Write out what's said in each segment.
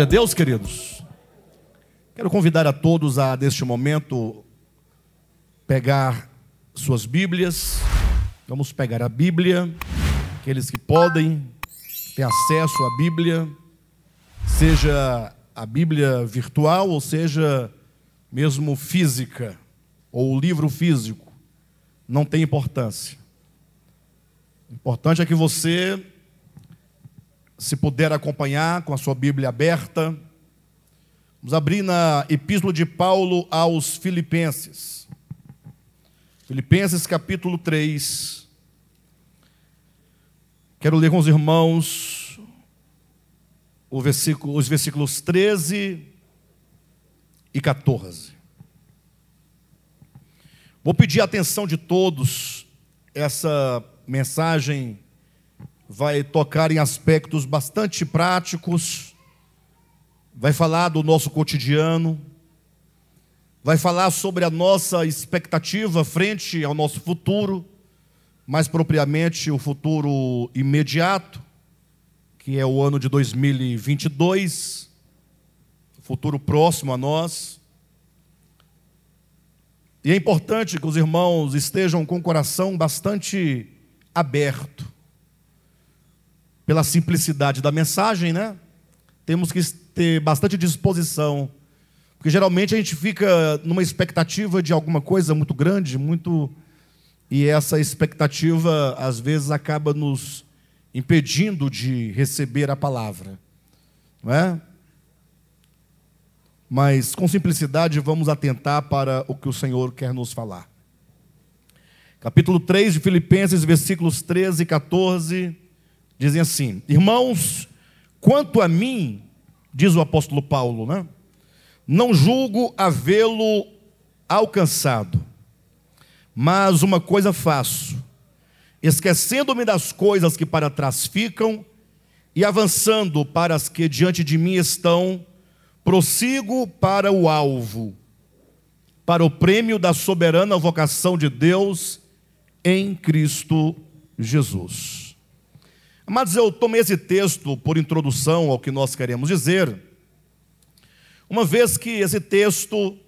Glória a Deus, queridos. Quero convidar a todos a, neste momento, pegar suas Bíblias. Vamos pegar a Bíblia. Aqueles que podem, ter acesso à Bíblia, seja a Bíblia virtual ou seja mesmo física, ou o livro físico, não tem importância. O importante é que você se puder acompanhar com a sua Bíblia aberta, vamos abrir na Epístola de Paulo aos Filipenses. Filipenses capítulo 3. Quero ler com os irmãos versículo, os versículos 13 e 14. Vou pedir a atenção de todos, essa mensagem vai tocar em aspectos bastante práticos, vai falar do nosso cotidiano, vai falar sobre a nossa expectativa frente ao nosso futuro, mais propriamente o futuro imediato, que é o ano de 2022, futuro próximo a nós. E é importante que os irmãos estejam com o coração bastante aberto pela simplicidade da mensagem, né? Temos que ter bastante disposição, porque geralmente a gente fica numa expectativa de alguma coisa muito grande, muito e essa expectativa às vezes acaba nos impedindo de receber a palavra, não é? Mas com simplicidade vamos atentar para o que o Senhor quer nos falar. Capítulo 3 de Filipenses, versículos 13 e 14 dizem assim: Irmãos, quanto a mim, diz o apóstolo Paulo, né? Não julgo havê-lo alcançado, mas uma coisa faço, esquecendo-me das coisas que para trás ficam e avançando para as que diante de mim estão, prossigo para o alvo, para o prêmio da soberana vocação de Deus em Cristo Jesus. Mas eu tomei esse texto por introdução ao que nós queremos dizer, uma vez que esse texto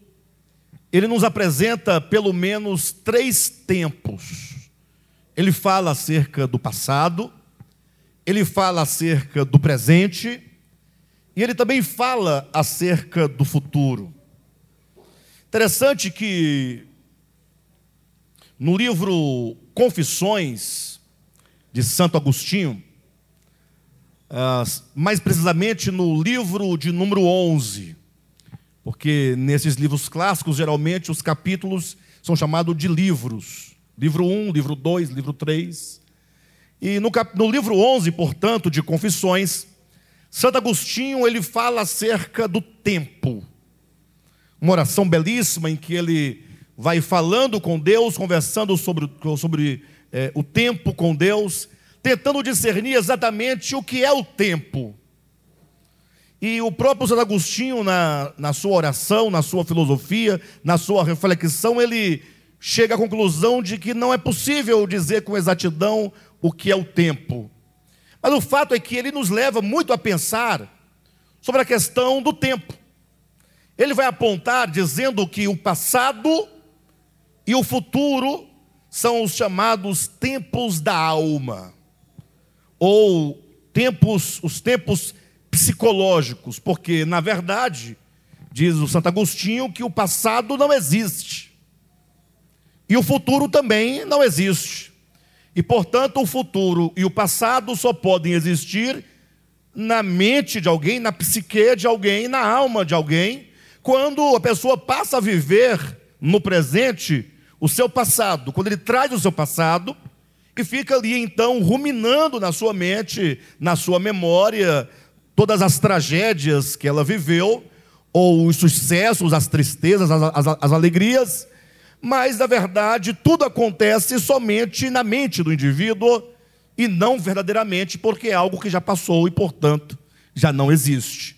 ele nos apresenta pelo menos três tempos. Ele fala acerca do passado, ele fala acerca do presente e ele também fala acerca do futuro. Interessante que no livro Confissões de Santo Agostinho, ah, mais precisamente no livro de número 11, porque nesses livros clássicos, geralmente, os capítulos são chamados de livros. Livro 1, livro 2, livro 3. E no, cap... no livro 11, portanto, de Confissões, Santo Agostinho ele fala acerca do tempo. Uma oração belíssima em que ele vai falando com Deus, conversando sobre, sobre é, o tempo com Deus, tentando discernir exatamente o que é o tempo. E o próprio Santo Agostinho, na, na sua oração, na sua filosofia, na sua reflexão, ele chega à conclusão de que não é possível dizer com exatidão o que é o tempo. Mas o fato é que ele nos leva muito a pensar sobre a questão do tempo. Ele vai apontar dizendo que o passado e o futuro são os chamados tempos da alma ou tempos, os tempos psicológicos, porque na verdade, diz o Santo Agostinho que o passado não existe. E o futuro também não existe. E portanto, o futuro e o passado só podem existir na mente de alguém, na psique de alguém, na alma de alguém, quando a pessoa passa a viver no presente o seu passado, quando ele traz o seu passado e fica ali então ruminando na sua mente, na sua memória, todas as tragédias que ela viveu, ou os sucessos, as tristezas, as, as, as alegrias, mas na verdade tudo acontece somente na mente do indivíduo e não verdadeiramente porque é algo que já passou e, portanto, já não existe.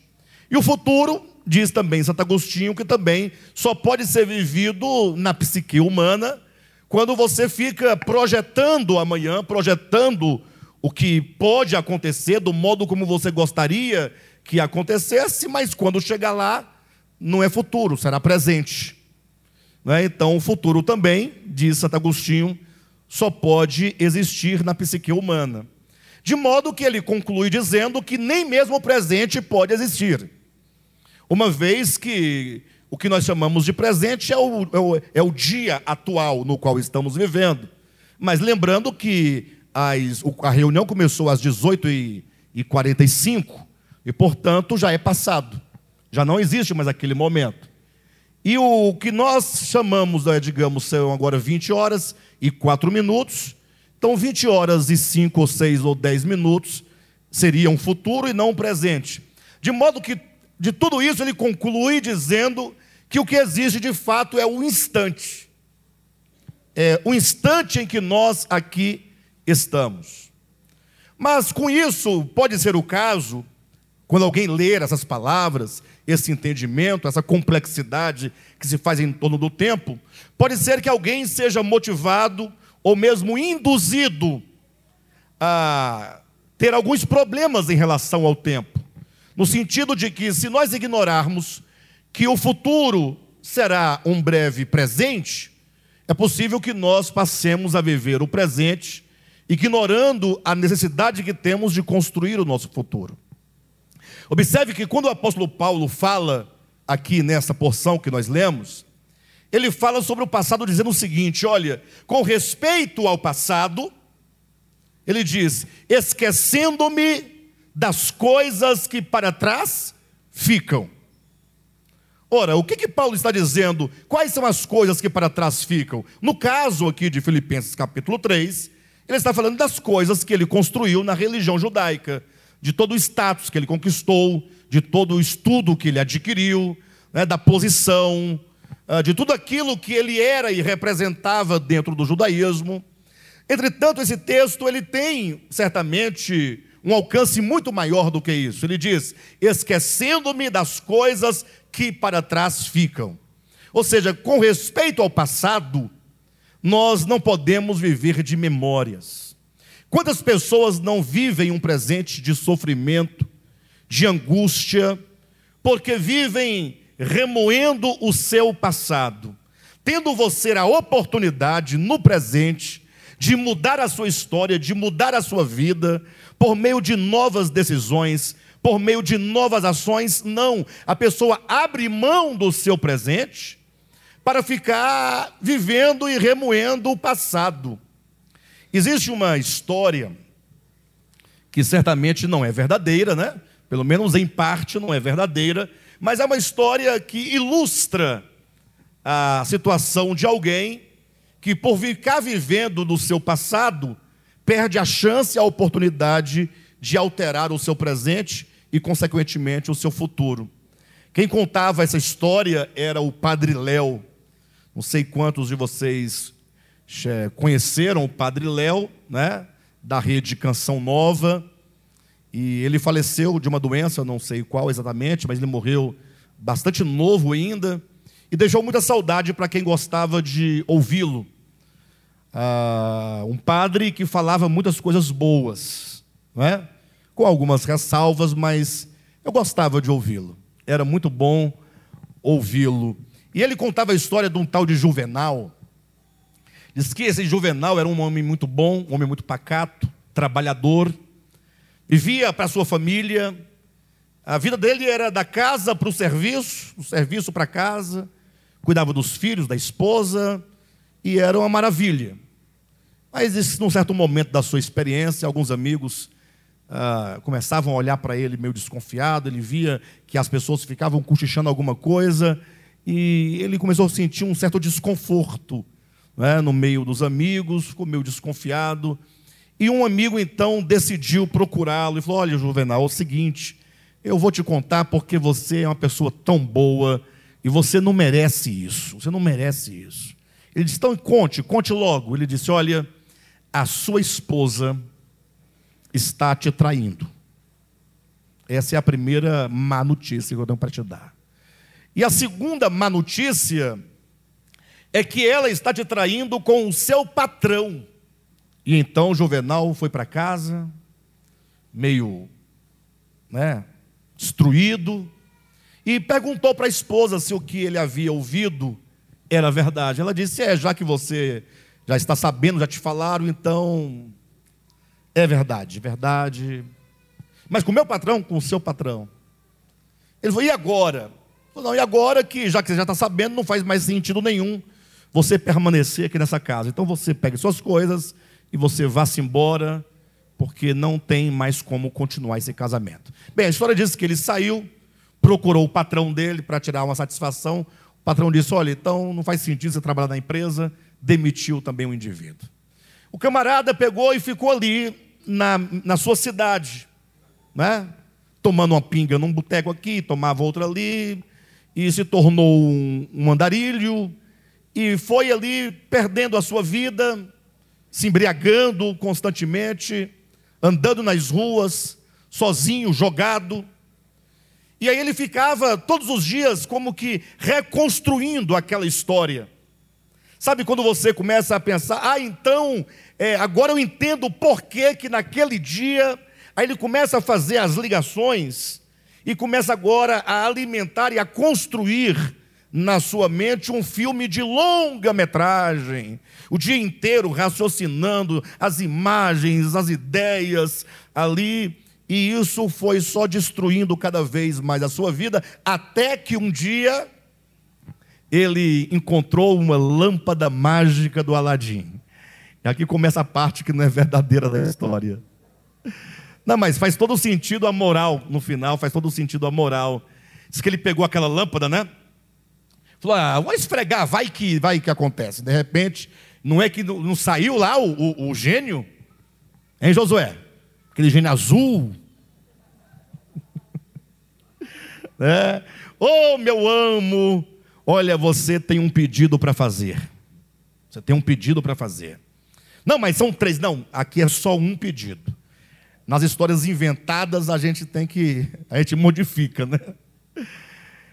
E o futuro, diz também Santo Agostinho, que também só pode ser vivido na psique humana quando você fica projetando amanhã, projetando o que pode acontecer do modo como você gostaria que acontecesse, mas quando chegar lá, não é futuro, será presente. Né? Então, o futuro também, diz Santo Agostinho, só pode existir na psique humana. De modo que ele conclui dizendo que nem mesmo o presente pode existir. Uma vez que o que nós chamamos de presente é o, é o, é o dia atual no qual estamos vivendo. Mas lembrando que as, a reunião começou às 18h45 e, portanto, já é passado. Já não existe mais aquele momento. E o que nós chamamos, né, digamos, são agora 20 horas e 4 minutos. Então, 20 horas e 5 ou 6 ou 10 minutos seria um futuro e não um presente. De modo que, de tudo isso, ele conclui dizendo que o que existe de fato é o instante. É o instante em que nós aqui estamos. Mas com isso, pode ser o caso, quando alguém ler essas palavras, esse entendimento, essa complexidade que se faz em torno do tempo, pode ser que alguém seja motivado ou mesmo induzido a ter alguns problemas em relação ao tempo. No sentido de que, se nós ignorarmos que o futuro será um breve presente, é possível que nós passemos a viver o presente, ignorando a necessidade que temos de construir o nosso futuro. Observe que quando o apóstolo Paulo fala aqui nessa porção que nós lemos, ele fala sobre o passado dizendo o seguinte: olha, com respeito ao passado, ele diz: esquecendo-me das coisas que para trás ficam. Ora, o que, que Paulo está dizendo? Quais são as coisas que para trás ficam? No caso aqui de Filipenses capítulo 3, ele está falando das coisas que ele construiu na religião judaica, de todo o status que ele conquistou, de todo o estudo que ele adquiriu, né, da posição, ah, de tudo aquilo que ele era e representava dentro do judaísmo. Entretanto, esse texto ele tem certamente um alcance muito maior do que isso. Ele diz: esquecendo-me das coisas que para trás ficam. Ou seja, com respeito ao passado, nós não podemos viver de memórias. Quantas pessoas não vivem um presente de sofrimento, de angústia, porque vivem remoendo o seu passado, tendo você a oportunidade no presente de mudar a sua história, de mudar a sua vida, por meio de novas decisões, por meio de novas ações, não. A pessoa abre mão do seu presente para ficar vivendo e remoendo o passado. Existe uma história que certamente não é verdadeira, né? Pelo menos em parte não é verdadeira, mas é uma história que ilustra a situação de alguém que, por ficar vivendo no seu passado, perde a chance, a oportunidade de alterar o seu presente e, consequentemente, o seu futuro. Quem contava essa história era o Padre Léo. Não sei quantos de vocês conheceram o Padre Léo, né, da rede Canção Nova. E ele faleceu de uma doença, não sei qual exatamente, mas ele morreu bastante novo ainda. E deixou muita saudade para quem gostava de ouvi-lo. Ah, um padre que falava muitas coisas boas, não é? Com algumas ressalvas, mas eu gostava de ouvi-lo. Era muito bom ouvi-lo. E ele contava a história de um tal de Juvenal. Diz que esse Juvenal era um homem muito bom, um homem muito pacato, trabalhador, vivia para sua família. A vida dele era da casa para o serviço, do serviço para casa, cuidava dos filhos, da esposa, e era uma maravilha. Mas, num certo momento da sua experiência, alguns amigos ah, começavam a olhar para ele meio desconfiado, ele via que as pessoas ficavam cochichando alguma coisa, e ele começou a sentir um certo desconforto né, no meio dos amigos, ficou meio desconfiado. E um amigo então decidiu procurá-lo e falou: Olha, Juvenal, é o seguinte, eu vou te contar porque você é uma pessoa tão boa e você não merece isso, você não merece isso. Ele disse: Então conte, conte logo. Ele disse: Olha, a sua esposa está te traindo. Essa é a primeira má notícia que eu tenho para te dar. E a segunda má notícia é que ela está te traindo com o seu patrão. E então Juvenal foi para casa, meio, né, destruído, e perguntou para a esposa se o que ele havia ouvido era verdade. Ela disse: É, já que você já está sabendo, já te falaram, então é verdade, verdade. Mas com o meu patrão, com o seu patrão. Ele falou: E agora? Falou, não, e agora que já que você já está sabendo, não faz mais sentido nenhum você permanecer aqui nessa casa. Então você pegue suas coisas e você vá-se embora, porque não tem mais como continuar esse casamento. Bem, a história diz que ele saiu, procurou o patrão dele para tirar uma satisfação. O patrão disse: Olha, então não faz sentido você trabalhar na empresa, demitiu também o indivíduo. O camarada pegou e ficou ali na, na sua cidade, né? tomando uma pinga num boteco aqui, tomava outra ali, e se tornou um, um andarilho, e foi ali perdendo a sua vida, se embriagando constantemente, andando nas ruas, sozinho, jogado. E aí ele ficava todos os dias como que reconstruindo aquela história. Sabe quando você começa a pensar, ah, então, é, agora eu entendo por que que naquele dia, aí ele começa a fazer as ligações e começa agora a alimentar e a construir na sua mente um filme de longa metragem, o dia inteiro raciocinando as imagens, as ideias ali, e isso foi só destruindo cada vez mais a sua vida, até que um dia ele encontrou uma lâmpada mágica do Aladim. E aqui começa a parte que não é verdadeira da história. Não, mas faz todo sentido a moral no final, faz todo sentido a moral. Diz que ele pegou aquela lâmpada, né? Falou, ah, vou esfregar, vai que vai que acontece. De repente, não é que não, não saiu lá o, o, o, gênio? Hein, Josué? Aquele gênio azul. é. Oh, meu amo, olha, você tem um pedido para fazer. Você tem um pedido para fazer. Não, mas são três. Não, aqui é só um pedido. Nas histórias inventadas a gente tem que. A gente modifica, né?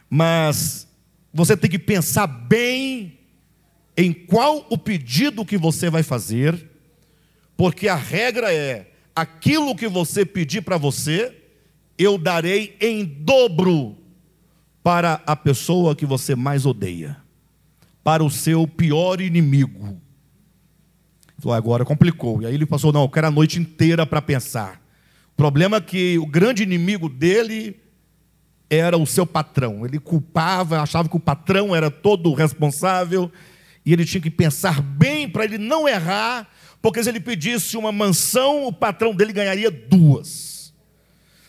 Mas você tem que pensar bem em qual o pedido que você vai fazer, porque a regra é: aquilo que você pedir para você, eu darei em dobro para a pessoa que você mais odeia, para o seu pior inimigo. Falou, agora complicou. E aí ele passou, não, eu quero a noite inteira para pensar. O problema é que o grande inimigo dele era o seu patrão. Ele culpava, achava que o patrão era todo responsável, e ele tinha que pensar bem para ele não errar, porque se ele pedisse uma mansão, o patrão dele ganharia duas.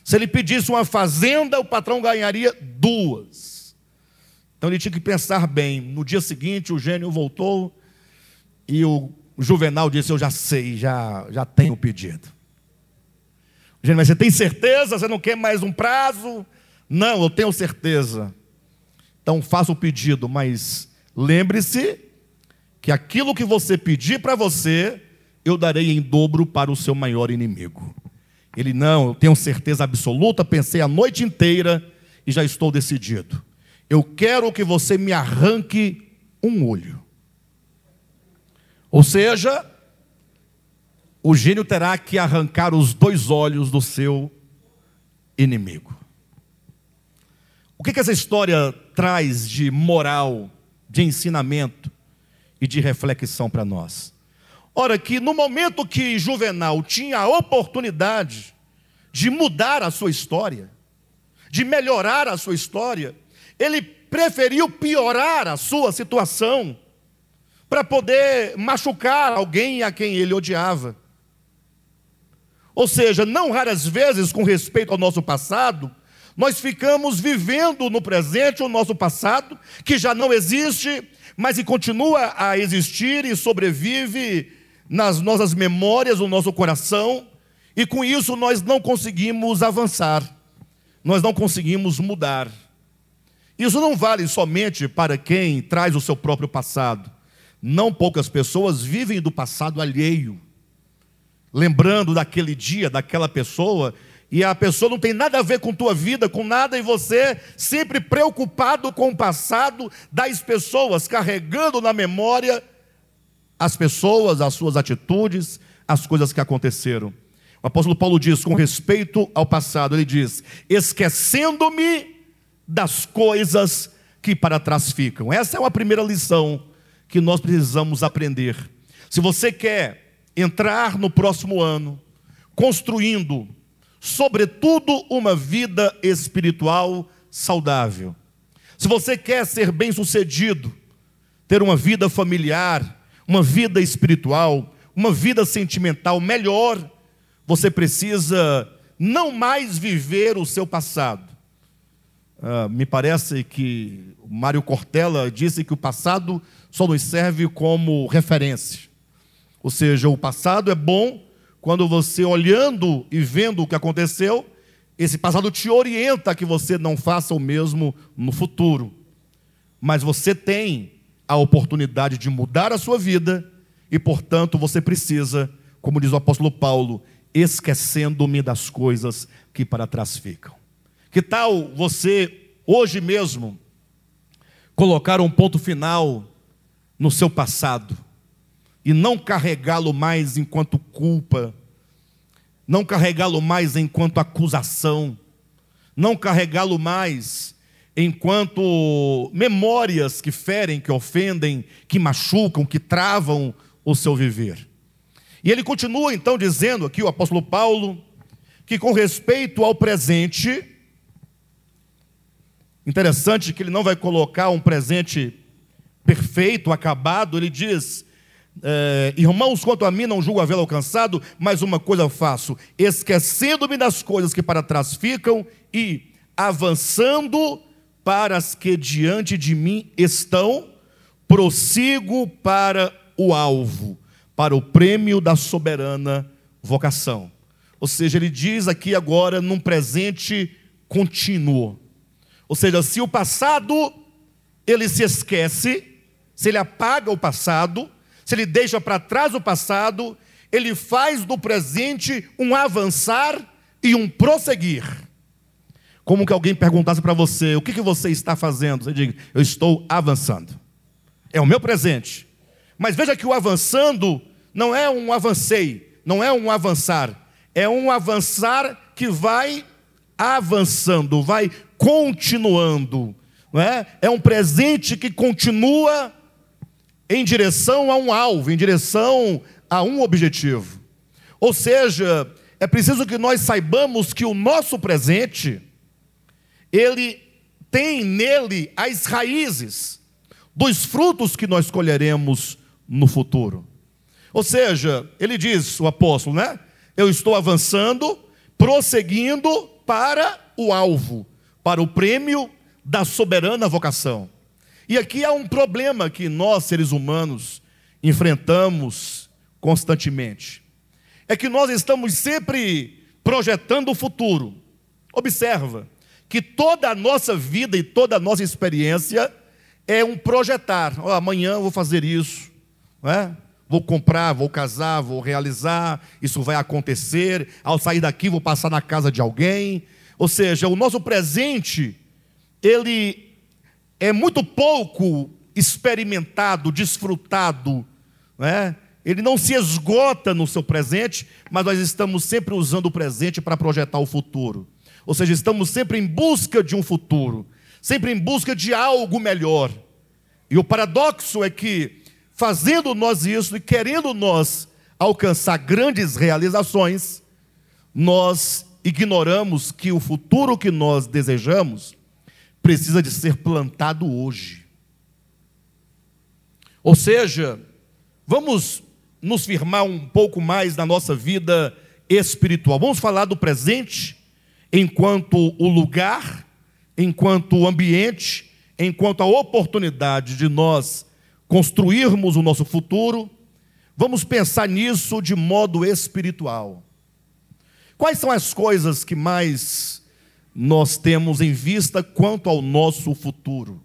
Se ele pedisse uma fazenda, o patrão ganharia duas. Então ele tinha que pensar bem. No dia seguinte, o gênio voltou e o Juvenal disse: Eu já sei, já, já tenho o pedido. O gênio, mas você tem certeza? Você não quer mais um prazo? Não, eu tenho certeza. Então faça o pedido, mas lembre-se que aquilo que você pedir para você, eu darei em dobro para o seu maior inimigo. Ele, não, eu tenho certeza absoluta, pensei a noite inteira e já estou decidido. Eu quero que você me arranque um olho. Ou seja, o gênio terá que arrancar os dois olhos do seu inimigo. O que, que essa história traz de moral, de ensinamento e de reflexão para nós? Ora, que no momento que Juvenal tinha a oportunidade de mudar a sua história, de melhorar a sua história, ele preferiu piorar a sua situação para poder machucar alguém a quem ele odiava. Ou seja, não raras vezes, com respeito ao nosso passado, nós ficamos vivendo no presente o nosso passado, que já não existe, mas que continua a existir e sobrevive nas nossas memórias, no nosso coração, e com isso nós não conseguimos avançar, nós não conseguimos mudar. Isso não vale somente para quem traz o seu próprio passado. Não poucas pessoas vivem do passado alheio, lembrando daquele dia, daquela pessoa e a pessoa não tem nada a ver com tua vida, com nada, e você sempre preocupado com o passado das pessoas, carregando na memória as pessoas, as suas atitudes, as coisas que aconteceram. O apóstolo Paulo diz, com respeito ao passado, ele diz: esquecendo-me das coisas que para trás ficam. Essa é uma primeira lição que nós precisamos aprender. Se você quer entrar no próximo ano construindo, sobretudo, uma vida espiritual saudável, se você quer ser bem-sucedido, ter uma vida familiar, uma vida espiritual, uma vida sentimental melhor, você precisa não mais viver o seu passado. Uh, me parece que Mário Cortella disse que o passado só nos serve como referência. Ou seja, o passado é bom quando você, olhando e vendo o que aconteceu, esse passado te orienta a que você não faça o mesmo no futuro. Mas você tem a oportunidade de mudar a sua vida e, portanto, você precisa, como diz o apóstolo Paulo, esquecendo-me das coisas que para trás ficam. Que tal você, hoje mesmo, colocar um ponto final no seu passado e não carregá-lo mais enquanto culpa, não carregá-lo mais enquanto acusação, não carregá-lo mais enquanto memórias que ferem, que ofendem, que machucam, que travam o seu viver. E ele continua então dizendo aqui, o apóstolo Paulo, que com respeito ao presente, interessante que ele não vai colocar um presente perfeito, acabado, ele diz: é, Irmãos, quanto a mim, não julgo havê-lo alcançado, mas uma coisa faço, esquecendo-me das coisas que para trás ficam e avançando para as que diante de mim estão, prossigo para o alvo, para o prêmio da soberana vocação. Ou seja, ele diz aqui agora num presente contínuo. Ou seja, se o passado ele se esquece, se ele apaga o passado, se ele deixa para trás o passado, ele faz do presente um avançar e um prosseguir. Como que alguém perguntasse para você, o que, que você está fazendo? Você diga, eu estou avançando. É o meu presente. Mas veja que o avançando não é um avancei, não é um avançar, é um avançar que vai avançando, vai continuando. Não é? é um presente que continua em direção a um alvo, em direção a um objetivo. Ou seja, é preciso que nós saibamos que o nosso presente ele tem nele as raízes dos frutos que nós colheremos no futuro. Ou seja, ele diz, o apóstolo, né? Eu estou avançando, prosseguindo para o alvo, para o prêmio da soberana vocação. E aqui há um problema que nós, seres humanos, enfrentamos constantemente. É que nós estamos sempre projetando o futuro. Observa, que toda a nossa vida e toda a nossa experiência é um projetar. Oh, amanhã eu vou fazer isso, é? vou comprar, vou casar, vou realizar, isso vai acontecer. Ao sair daqui, vou passar na casa de alguém. Ou seja, o nosso presente, ele é muito pouco experimentado, desfrutado, é? ele não se esgota no seu presente, mas nós estamos sempre usando o presente para projetar o futuro. Ou seja, estamos sempre em busca de um futuro, sempre em busca de algo melhor. E o paradoxo é que, fazendo nós isso e querendo nós alcançar grandes realizações, nós ignoramos que o futuro que nós desejamos precisa de ser plantado hoje. Ou seja, vamos nos firmar um pouco mais na nossa vida espiritual. Vamos falar do presente enquanto o lugar, enquanto o ambiente, enquanto a oportunidade de nós construirmos o nosso futuro, vamos pensar nisso de modo espiritual. Quais são as coisas que mais nós temos em vista quanto ao nosso futuro?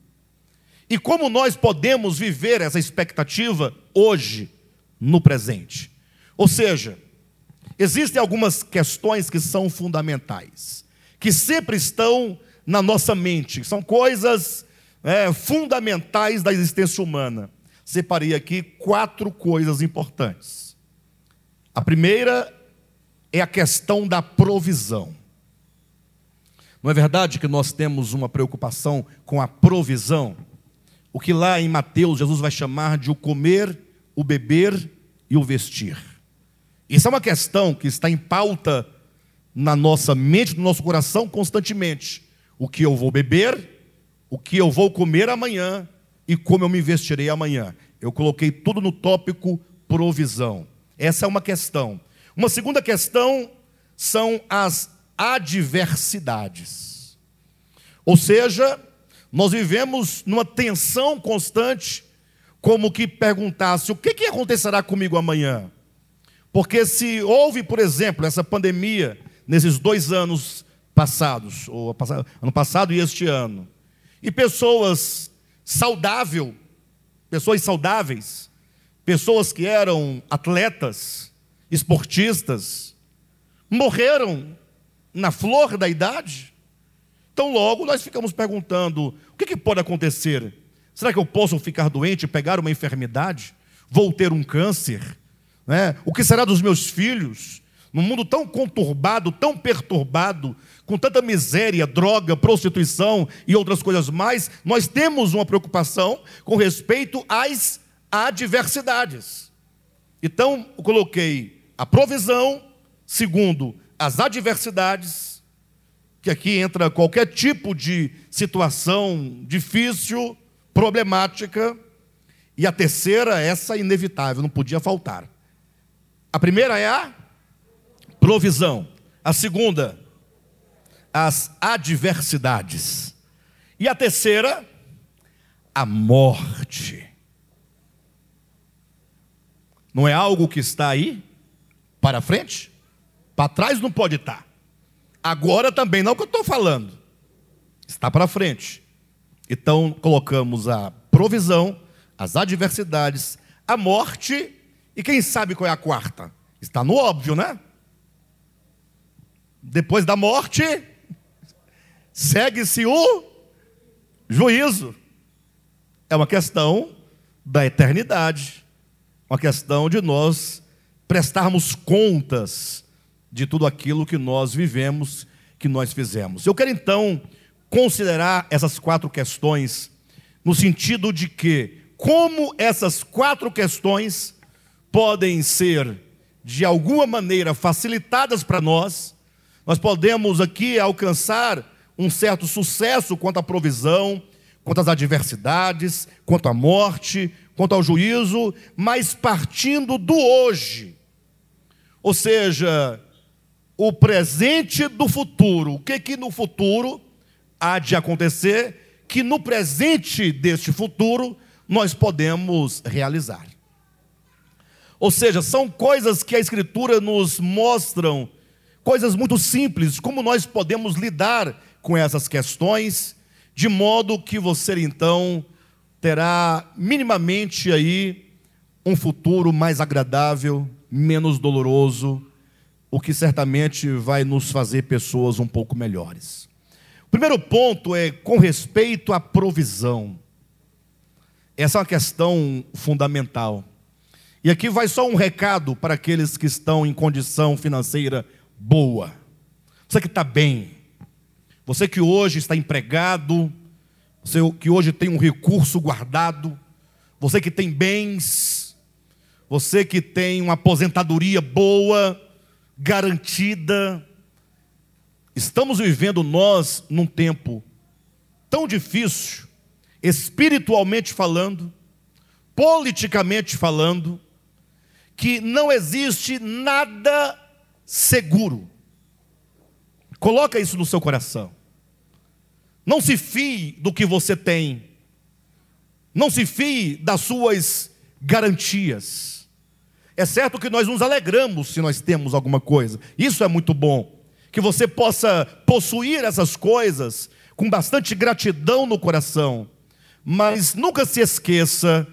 E como nós podemos viver essa expectativa hoje, no presente? Ou seja, Existem algumas questões que são fundamentais, que sempre estão na nossa mente, são coisas é, fundamentais da existência humana. Separei aqui quatro coisas importantes. A primeira é a questão da provisão. Não é verdade que nós temos uma preocupação com a provisão? O que lá em Mateus Jesus vai chamar de o comer, o beber e o vestir. Isso é uma questão que está em pauta na nossa mente, no nosso coração constantemente. O que eu vou beber, o que eu vou comer amanhã e como eu me vestirei amanhã. Eu coloquei tudo no tópico provisão. Essa é uma questão. Uma segunda questão são as adversidades. Ou seja, nós vivemos numa tensão constante, como que perguntasse: o que, que acontecerá comigo amanhã? Porque se houve, por exemplo, essa pandemia nesses dois anos passados, ou ano passado e este ano, e pessoas saudáveis, pessoas saudáveis, pessoas que eram atletas, esportistas, morreram na flor da idade. Então, logo nós ficamos perguntando: o que, que pode acontecer? Será que eu posso ficar doente, pegar uma enfermidade? Vou ter um câncer? Né? O que será dos meus filhos? Num mundo tão conturbado, tão perturbado, com tanta miséria, droga, prostituição e outras coisas mais, nós temos uma preocupação com respeito às adversidades. Então, eu coloquei a provisão, segundo, as adversidades, que aqui entra qualquer tipo de situação difícil, problemática, e a terceira, essa inevitável, não podia faltar. A primeira é a provisão, a segunda, as adversidades. E a terceira, a morte. Não é algo que está aí para frente? Para trás não pode estar. Agora também não é o que eu estou falando. Está para frente. Então colocamos a provisão, as adversidades, a morte e quem sabe qual é a quarta? Está no óbvio, né? Depois da morte, segue-se o juízo. É uma questão da eternidade, uma questão de nós prestarmos contas de tudo aquilo que nós vivemos, que nós fizemos. Eu quero então considerar essas quatro questões no sentido de que, como essas quatro questões podem ser, de alguma maneira, facilitadas para nós, nós podemos aqui alcançar um certo sucesso quanto à provisão, quanto às adversidades, quanto à morte, quanto ao juízo, mas partindo do hoje. Ou seja, o presente do futuro. O que que no futuro há de acontecer que no presente deste futuro nós podemos realizar. Ou seja, são coisas que a escritura nos mostram coisas muito simples, como nós podemos lidar com essas questões, de modo que você então terá minimamente aí um futuro mais agradável, menos doloroso, o que certamente vai nos fazer pessoas um pouco melhores. O primeiro ponto é com respeito à provisão. Essa é uma questão fundamental. E aqui vai só um recado para aqueles que estão em condição financeira boa. Você que está bem, você que hoje está empregado, você que hoje tem um recurso guardado, você que tem bens, você que tem uma aposentadoria boa, garantida. Estamos vivendo nós num tempo tão difícil, espiritualmente falando, politicamente falando, que não existe nada seguro. Coloca isso no seu coração. Não se fie do que você tem. Não se fie das suas garantias. É certo que nós nos alegramos se nós temos alguma coisa. Isso é muito bom. Que você possa possuir essas coisas com bastante gratidão no coração. Mas nunca se esqueça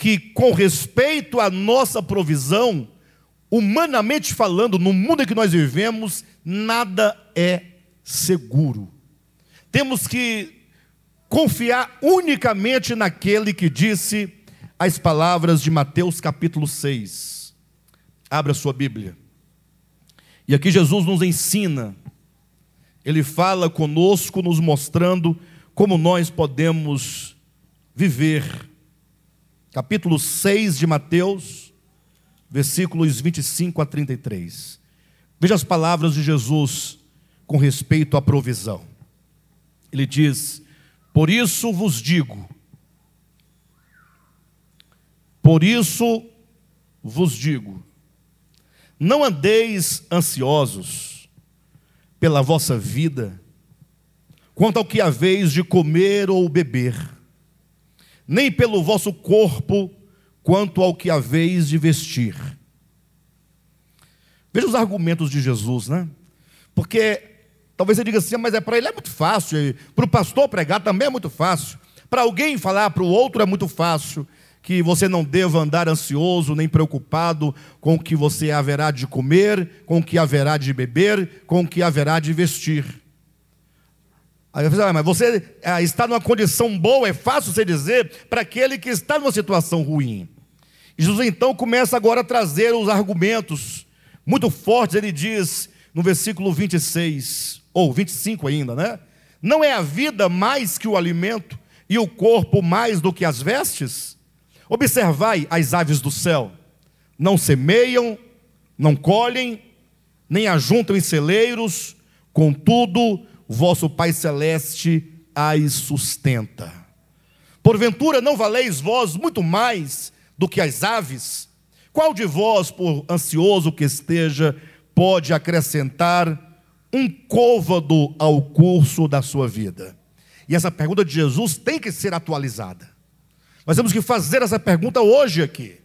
que, com respeito à nossa provisão, humanamente falando, no mundo em que nós vivemos, nada é seguro. Temos que confiar unicamente naquele que disse as palavras de Mateus capítulo 6. Abra sua Bíblia. E aqui Jesus nos ensina, ele fala conosco, nos mostrando como nós podemos viver. Capítulo 6 de Mateus, versículos 25 a 33. Veja as palavras de Jesus com respeito à provisão. Ele diz: Por isso vos digo, por isso vos digo, não andeis ansiosos pela vossa vida, quanto ao que haveis de comer ou beber, nem pelo vosso corpo, quanto ao que haveis de vestir. Veja os argumentos de Jesus, né? Porque talvez você diga assim, mas é para ele é muito fácil, para o pastor pregar também é muito fácil, para alguém falar para o outro é muito fácil que você não deva andar ansioso nem preocupado com o que você haverá de comer, com o que haverá de beber, com o que haverá de vestir. Aí você ah, mas você ah, está numa condição boa, é fácil você dizer para aquele que está numa situação ruim. Jesus então começa agora a trazer os argumentos muito fortes, ele diz no versículo 26, ou 25 ainda, né? Não é a vida mais que o alimento e o corpo mais do que as vestes? Observai as aves do céu: não semeiam, não colhem, nem ajuntam em celeiros, contudo, vosso Pai Celeste as sustenta. Porventura não valeis vós muito mais do que as aves? Qual de vós, por ansioso que esteja, pode acrescentar um côvado ao curso da sua vida? E essa pergunta de Jesus tem que ser atualizada. Nós temos que fazer essa pergunta hoje aqui.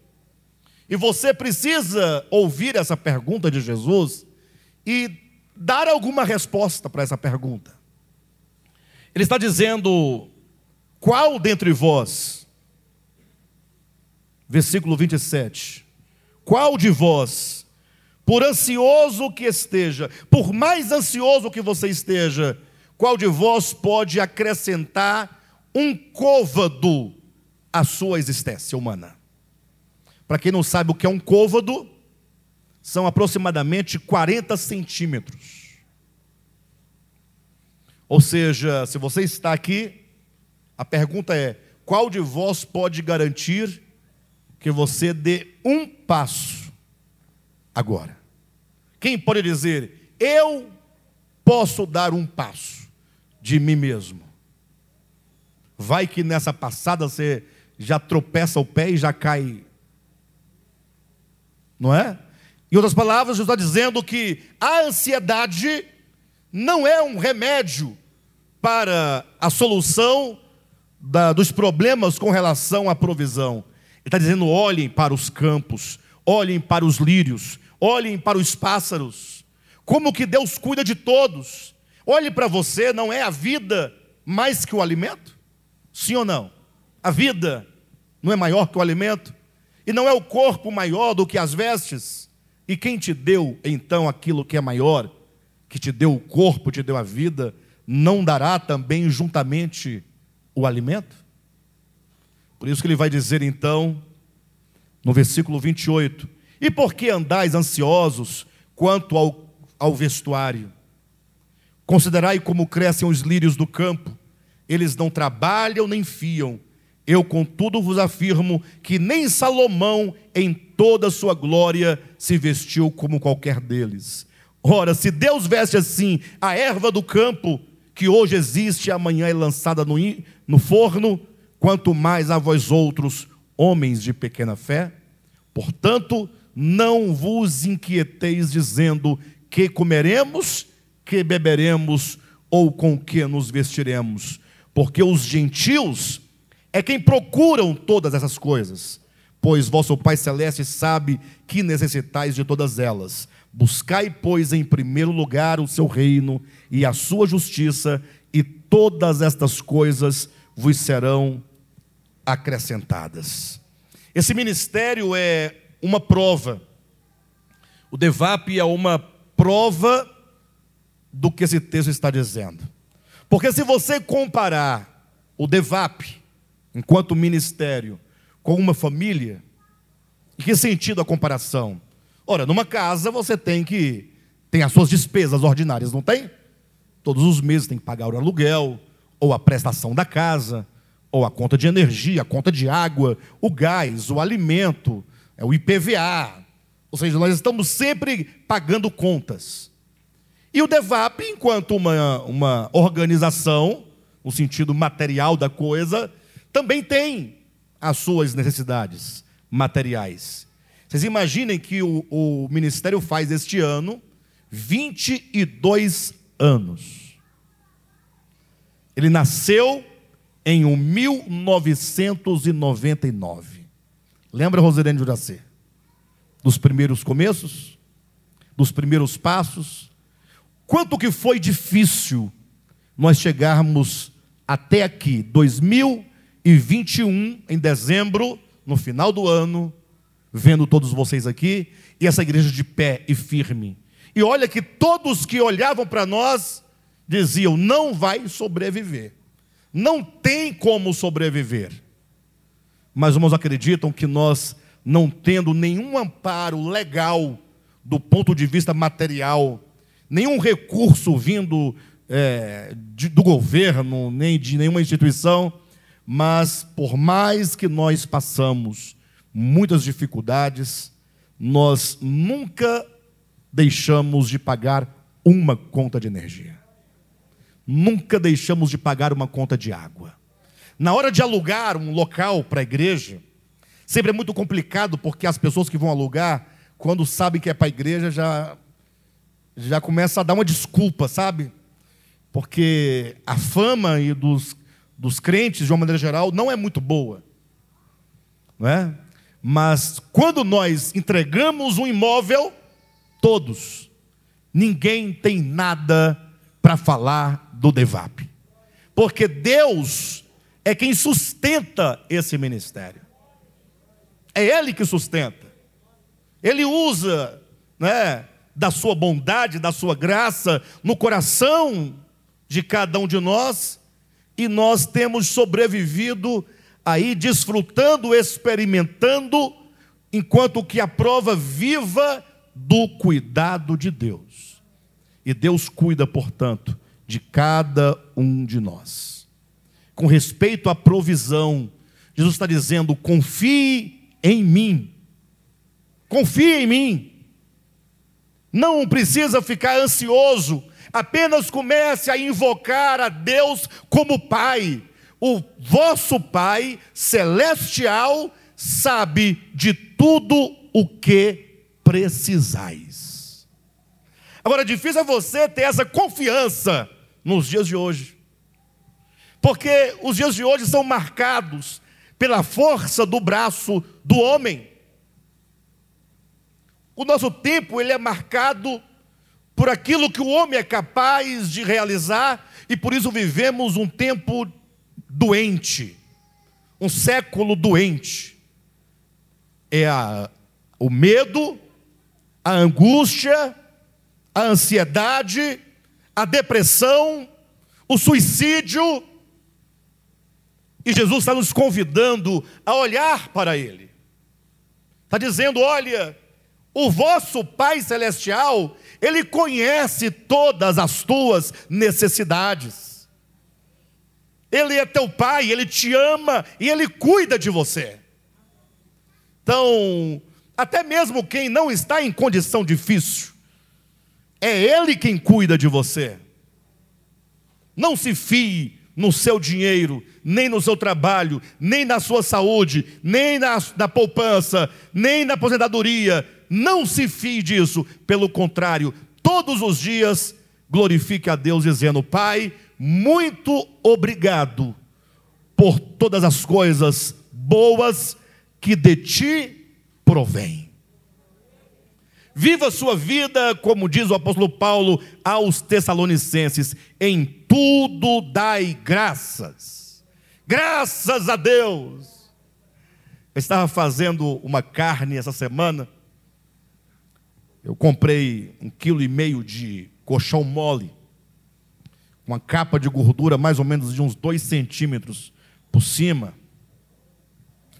E você precisa ouvir essa pergunta de Jesus e dar alguma resposta para essa pergunta. Ele está dizendo: qual dentre vós, versículo 27, qual de vós, por ansioso que esteja, por mais ansioso que você esteja, qual de vós pode acrescentar um côvado a sua existência humana. Para quem não sabe o que é um côvado, são aproximadamente 40 centímetros. Ou seja, se você está aqui, a pergunta é: qual de vós pode garantir que você dê um passo agora? Quem pode dizer, eu posso dar um passo de mim mesmo? Vai que nessa passada você já tropeça o pé e já cai. Não é? Em outras palavras, Jesus está dizendo que a ansiedade não é um remédio para a solução da, dos problemas com relação à provisão. Ele está dizendo: olhem para os campos, olhem para os lírios, olhem para os pássaros, como que Deus cuida de todos. Olhe para você, não é a vida mais que o alimento? Sim ou não? A vida não é maior que o alimento? E não é o corpo maior do que as vestes? E quem te deu então aquilo que é maior, que te deu o corpo, te deu a vida, não dará também juntamente o alimento? Por isso que ele vai dizer então, no versículo 28, e por que andais ansiosos quanto ao, ao vestuário? Considerai como crescem os lírios do campo, eles não trabalham nem fiam, eu, contudo, vos afirmo que nem Salomão, em toda sua glória, se vestiu como qualquer deles. Ora, se Deus veste assim a erva do campo, que hoje existe e amanhã é lançada no, no forno, quanto mais a vós outros, homens de pequena fé? Portanto, não vos inquieteis dizendo que comeremos, que beberemos ou com que nos vestiremos, porque os gentios é quem procuram todas essas coisas, pois vosso Pai Celeste sabe que necessitais de todas elas. Buscai, pois, em primeiro lugar o seu reino e a sua justiça, e todas estas coisas vos serão acrescentadas. Esse ministério é uma prova. O DEVAP é uma prova do que esse texto está dizendo. Porque se você comparar o DEVAP enquanto ministério, com uma família? Em que sentido a comparação? Ora, numa casa você tem que tem as suas despesas ordinárias, não tem? Todos os meses tem que pagar o aluguel, ou a prestação da casa, ou a conta de energia, a conta de água, o gás, o alimento, é o IPVA. Ou seja, nós estamos sempre pagando contas. E o DEVAP, enquanto uma, uma organização, no sentido material da coisa, também tem as suas necessidades materiais. Vocês imaginem que o, o ministério faz este ano 22 anos. Ele nasceu em 1999. Lembra, Rosirene Juracê? Dos primeiros começos? Dos primeiros passos? Quanto que foi difícil nós chegarmos até aqui, 2021, em dezembro, no final do ano, vendo todos vocês aqui, e essa igreja de pé e firme. E olha que todos que olhavam para nós diziam: não vai sobreviver, não tem como sobreviver. Mas irmãos acreditam que nós, não tendo nenhum amparo legal do ponto de vista material, nenhum recurso vindo é, de, do governo, nem de nenhuma instituição, mas por mais que nós passamos muitas dificuldades, nós nunca deixamos de pagar uma conta de energia. Nunca deixamos de pagar uma conta de água. Na hora de alugar um local para a igreja, sempre é muito complicado porque as pessoas que vão alugar, quando sabem que é para a igreja, já já começa a dar uma desculpa, sabe? Porque a fama e dos, dos crentes, de uma maneira geral, não é muito boa. Não é? Mas quando nós entregamos um imóvel, todos, ninguém tem nada para falar do DEVAP. Porque Deus é quem sustenta esse ministério. É Ele que sustenta. Ele usa, né? da sua bondade, da sua graça no coração de cada um de nós, e nós temos sobrevivido aí desfrutando, experimentando, enquanto que a prova viva do cuidado de Deus. E Deus cuida, portanto, de cada um de nós. Com respeito à provisão, Jesus está dizendo: confie em mim. Confie em mim. Não precisa ficar ansioso, apenas comece a invocar a Deus como Pai. O vosso Pai celestial sabe de tudo o que precisais. Agora, difícil é você ter essa confiança nos dias de hoje, porque os dias de hoje são marcados pela força do braço do homem. O nosso tempo ele é marcado por aquilo que o homem é capaz de realizar e por isso vivemos um tempo doente, um século doente. É a, o medo, a angústia, a ansiedade, a depressão, o suicídio. E Jesus está nos convidando a olhar para Ele. Está dizendo: olha, o vosso Pai Celestial, Ele conhece todas as tuas necessidades. Ele é teu Pai, Ele te ama e Ele cuida de você. Então, até mesmo quem não está em condição difícil, é Ele quem cuida de você. Não se fie no seu dinheiro, nem no seu trabalho, nem na sua saúde, nem na, na poupança, nem na aposentadoria, não se fie disso, pelo contrário, todos os dias glorifique a Deus, dizendo: Pai, muito obrigado por todas as coisas boas que de ti provém. Viva a sua vida, como diz o apóstolo Paulo aos Tessalonicenses, em tudo dai graças. Graças a Deus. Eu estava fazendo uma carne essa semana eu comprei um quilo e meio de colchão mole, uma capa de gordura mais ou menos de uns dois centímetros por cima.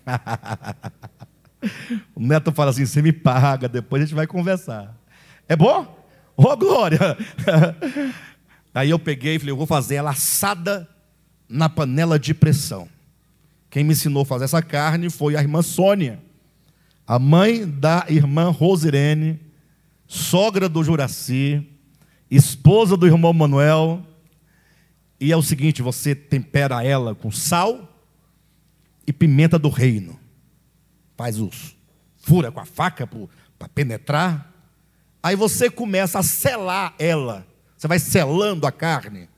o neto fala assim: você me paga, depois a gente vai conversar. É bom? Ô oh, glória! Aí eu peguei e falei, eu vou fazer ela assada na panela de pressão. Quem me ensinou a fazer essa carne foi a irmã Sônia, a mãe da irmã Rosirene, sogra do Juraci, esposa do irmão Manuel. E é o seguinte: você tempera ela com sal e pimenta do reino. Faz os fura com a faca para penetrar. Aí você começa a selar ela. Você vai selando a carne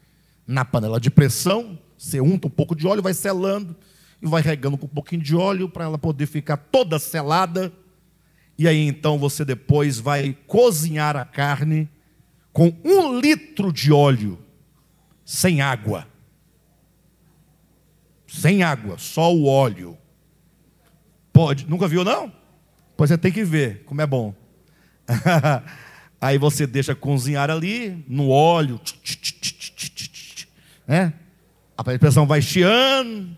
na panela de pressão. Você unta um pouco de óleo, vai selando e vai regando com um pouquinho de óleo para ela poder ficar toda selada. E aí então você depois vai cozinhar a carne com um litro de óleo, sem água. Sem água, só o óleo. Pode, nunca viu não? Pois você tem que ver como é bom. aí você deixa cozinhar ali no óleo, né? A pressão vai chiando,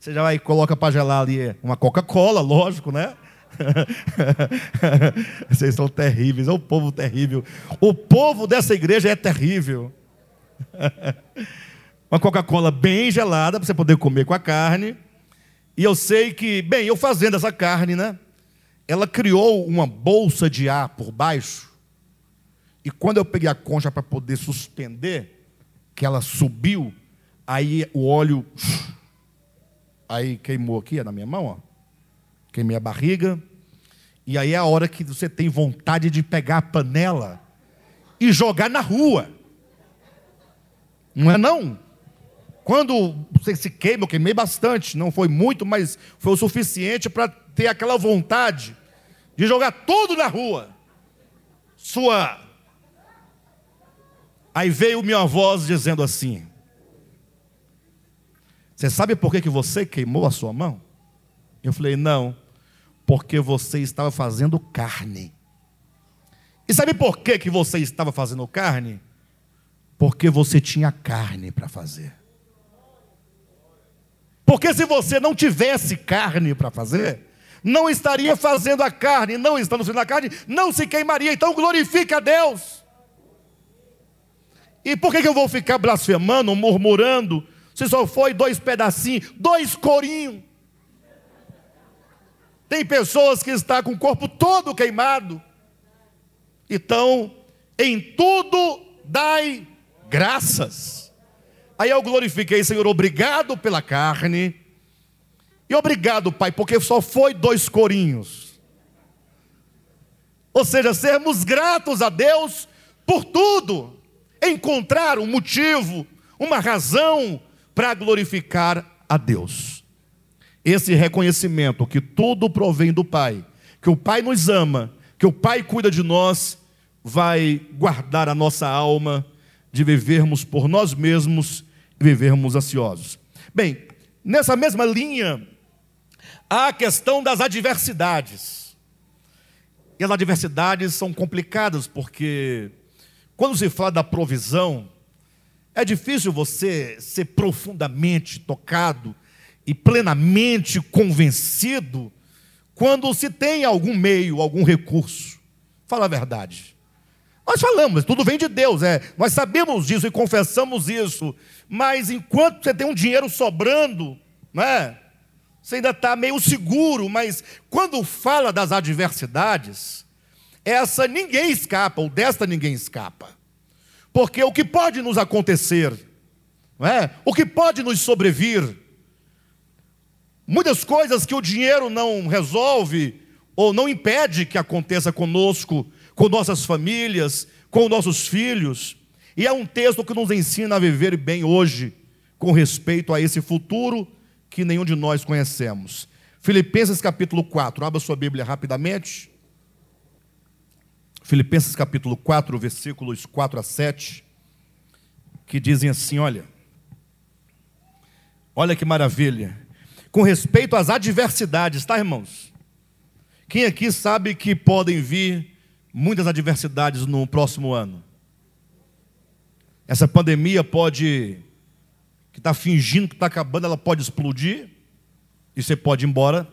você já vai coloca para gelar ali uma Coca-Cola, lógico, né? Vocês são terríveis, é o povo terrível. O povo dessa igreja é terrível. uma Coca-Cola bem gelada para você poder comer com a carne. E eu sei que, bem, eu fazendo essa carne, né? Ela criou uma bolsa de ar por baixo. E quando eu peguei a concha para poder suspender, que ela subiu, aí o óleo Aí queimou aqui, é na minha mão, ó. Queimei a barriga. E aí é a hora que você tem vontade de pegar a panela e jogar na rua. Não é não? Quando você se queima, eu queimei bastante, não foi muito, mas foi o suficiente para ter aquela vontade de jogar tudo na rua. Sua. Aí veio minha voz dizendo assim: você sabe por que, que você queimou a sua mão? Eu falei: Não, porque você estava fazendo carne. E sabe por que, que você estava fazendo carne? Porque você tinha carne para fazer. Porque se você não tivesse carne para fazer, não estaria fazendo a carne, não estando fazendo a carne, não se queimaria. Então glorifique a Deus. E por que, que eu vou ficar blasfemando, murmurando? Se só foi dois pedacinhos, dois corinhos. Tem pessoas que estão com o corpo todo queimado. Então, em tudo dai graças. Aí eu glorifiquei, Senhor, obrigado pela carne. E obrigado, Pai, porque só foi dois corinhos. Ou seja, sermos gratos a Deus por tudo. Encontrar um motivo, uma razão para glorificar a Deus. Esse reconhecimento que tudo provém do Pai, que o Pai nos ama, que o Pai cuida de nós, vai guardar a nossa alma de vivermos por nós mesmos e vivermos ansiosos. Bem, nessa mesma linha, há a questão das adversidades. E as adversidades são complicadas porque, quando se fala da provisão, é difícil você ser profundamente tocado e plenamente convencido quando se tem algum meio, algum recurso. Fala a verdade. Nós falamos, tudo vem de Deus, é. Nós sabemos disso e confessamos isso. Mas enquanto você tem um dinheiro sobrando, né? Você ainda está meio seguro, mas quando fala das adversidades, essa ninguém escapa, ou desta ninguém escapa. Porque o que pode nos acontecer, não é? o que pode nos sobrevir, muitas coisas que o dinheiro não resolve ou não impede que aconteça conosco, com nossas famílias, com nossos filhos. E é um texto que nos ensina a viver bem hoje, com respeito a esse futuro que nenhum de nós conhecemos. Filipenses capítulo 4, abra sua Bíblia rapidamente. Filipenses capítulo 4, versículos 4 a 7, que dizem assim: olha, olha que maravilha, com respeito às adversidades, tá, irmãos? Quem aqui sabe que podem vir muitas adversidades no próximo ano? Essa pandemia pode, que está fingindo que está acabando, ela pode explodir e você pode ir embora.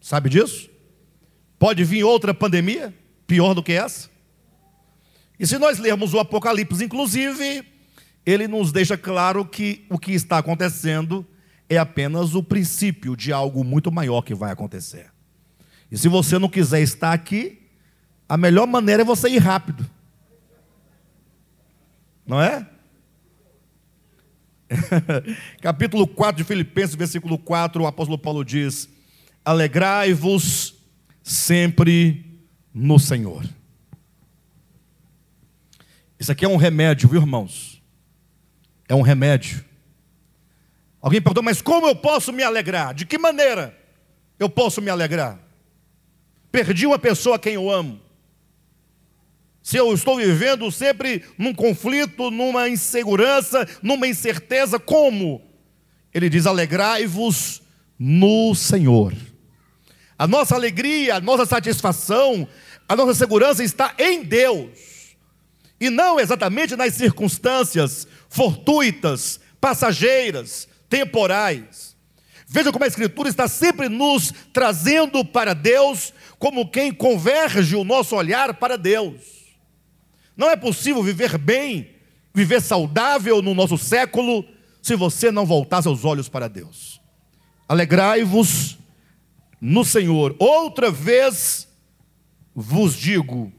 Sabe disso? Pode vir outra pandemia pior do que essa? E se nós lermos o Apocalipse, inclusive, ele nos deixa claro que o que está acontecendo é apenas o princípio de algo muito maior que vai acontecer. E se você não quiser estar aqui, a melhor maneira é você ir rápido. Não é? Capítulo 4 de Filipenses, versículo 4, o apóstolo Paulo diz: Alegrai-vos sempre no Senhor. Isso aqui é um remédio, viu, irmãos? É um remédio. Alguém perguntou, mas como eu posso me alegrar? De que maneira eu posso me alegrar? Perdi uma pessoa a quem eu amo. Se eu estou vivendo sempre num conflito, numa insegurança, numa incerteza, como? Ele diz: alegrai-vos no Senhor. A nossa alegria, a nossa satisfação, a nossa segurança está em Deus, e não exatamente nas circunstâncias fortuitas, passageiras, temporais. Veja como a Escritura está sempre nos trazendo para Deus, como quem converge o nosso olhar para Deus. Não é possível viver bem, viver saudável no nosso século, se você não voltar seus olhos para Deus. Alegrai-vos no Senhor. Outra vez vos digo,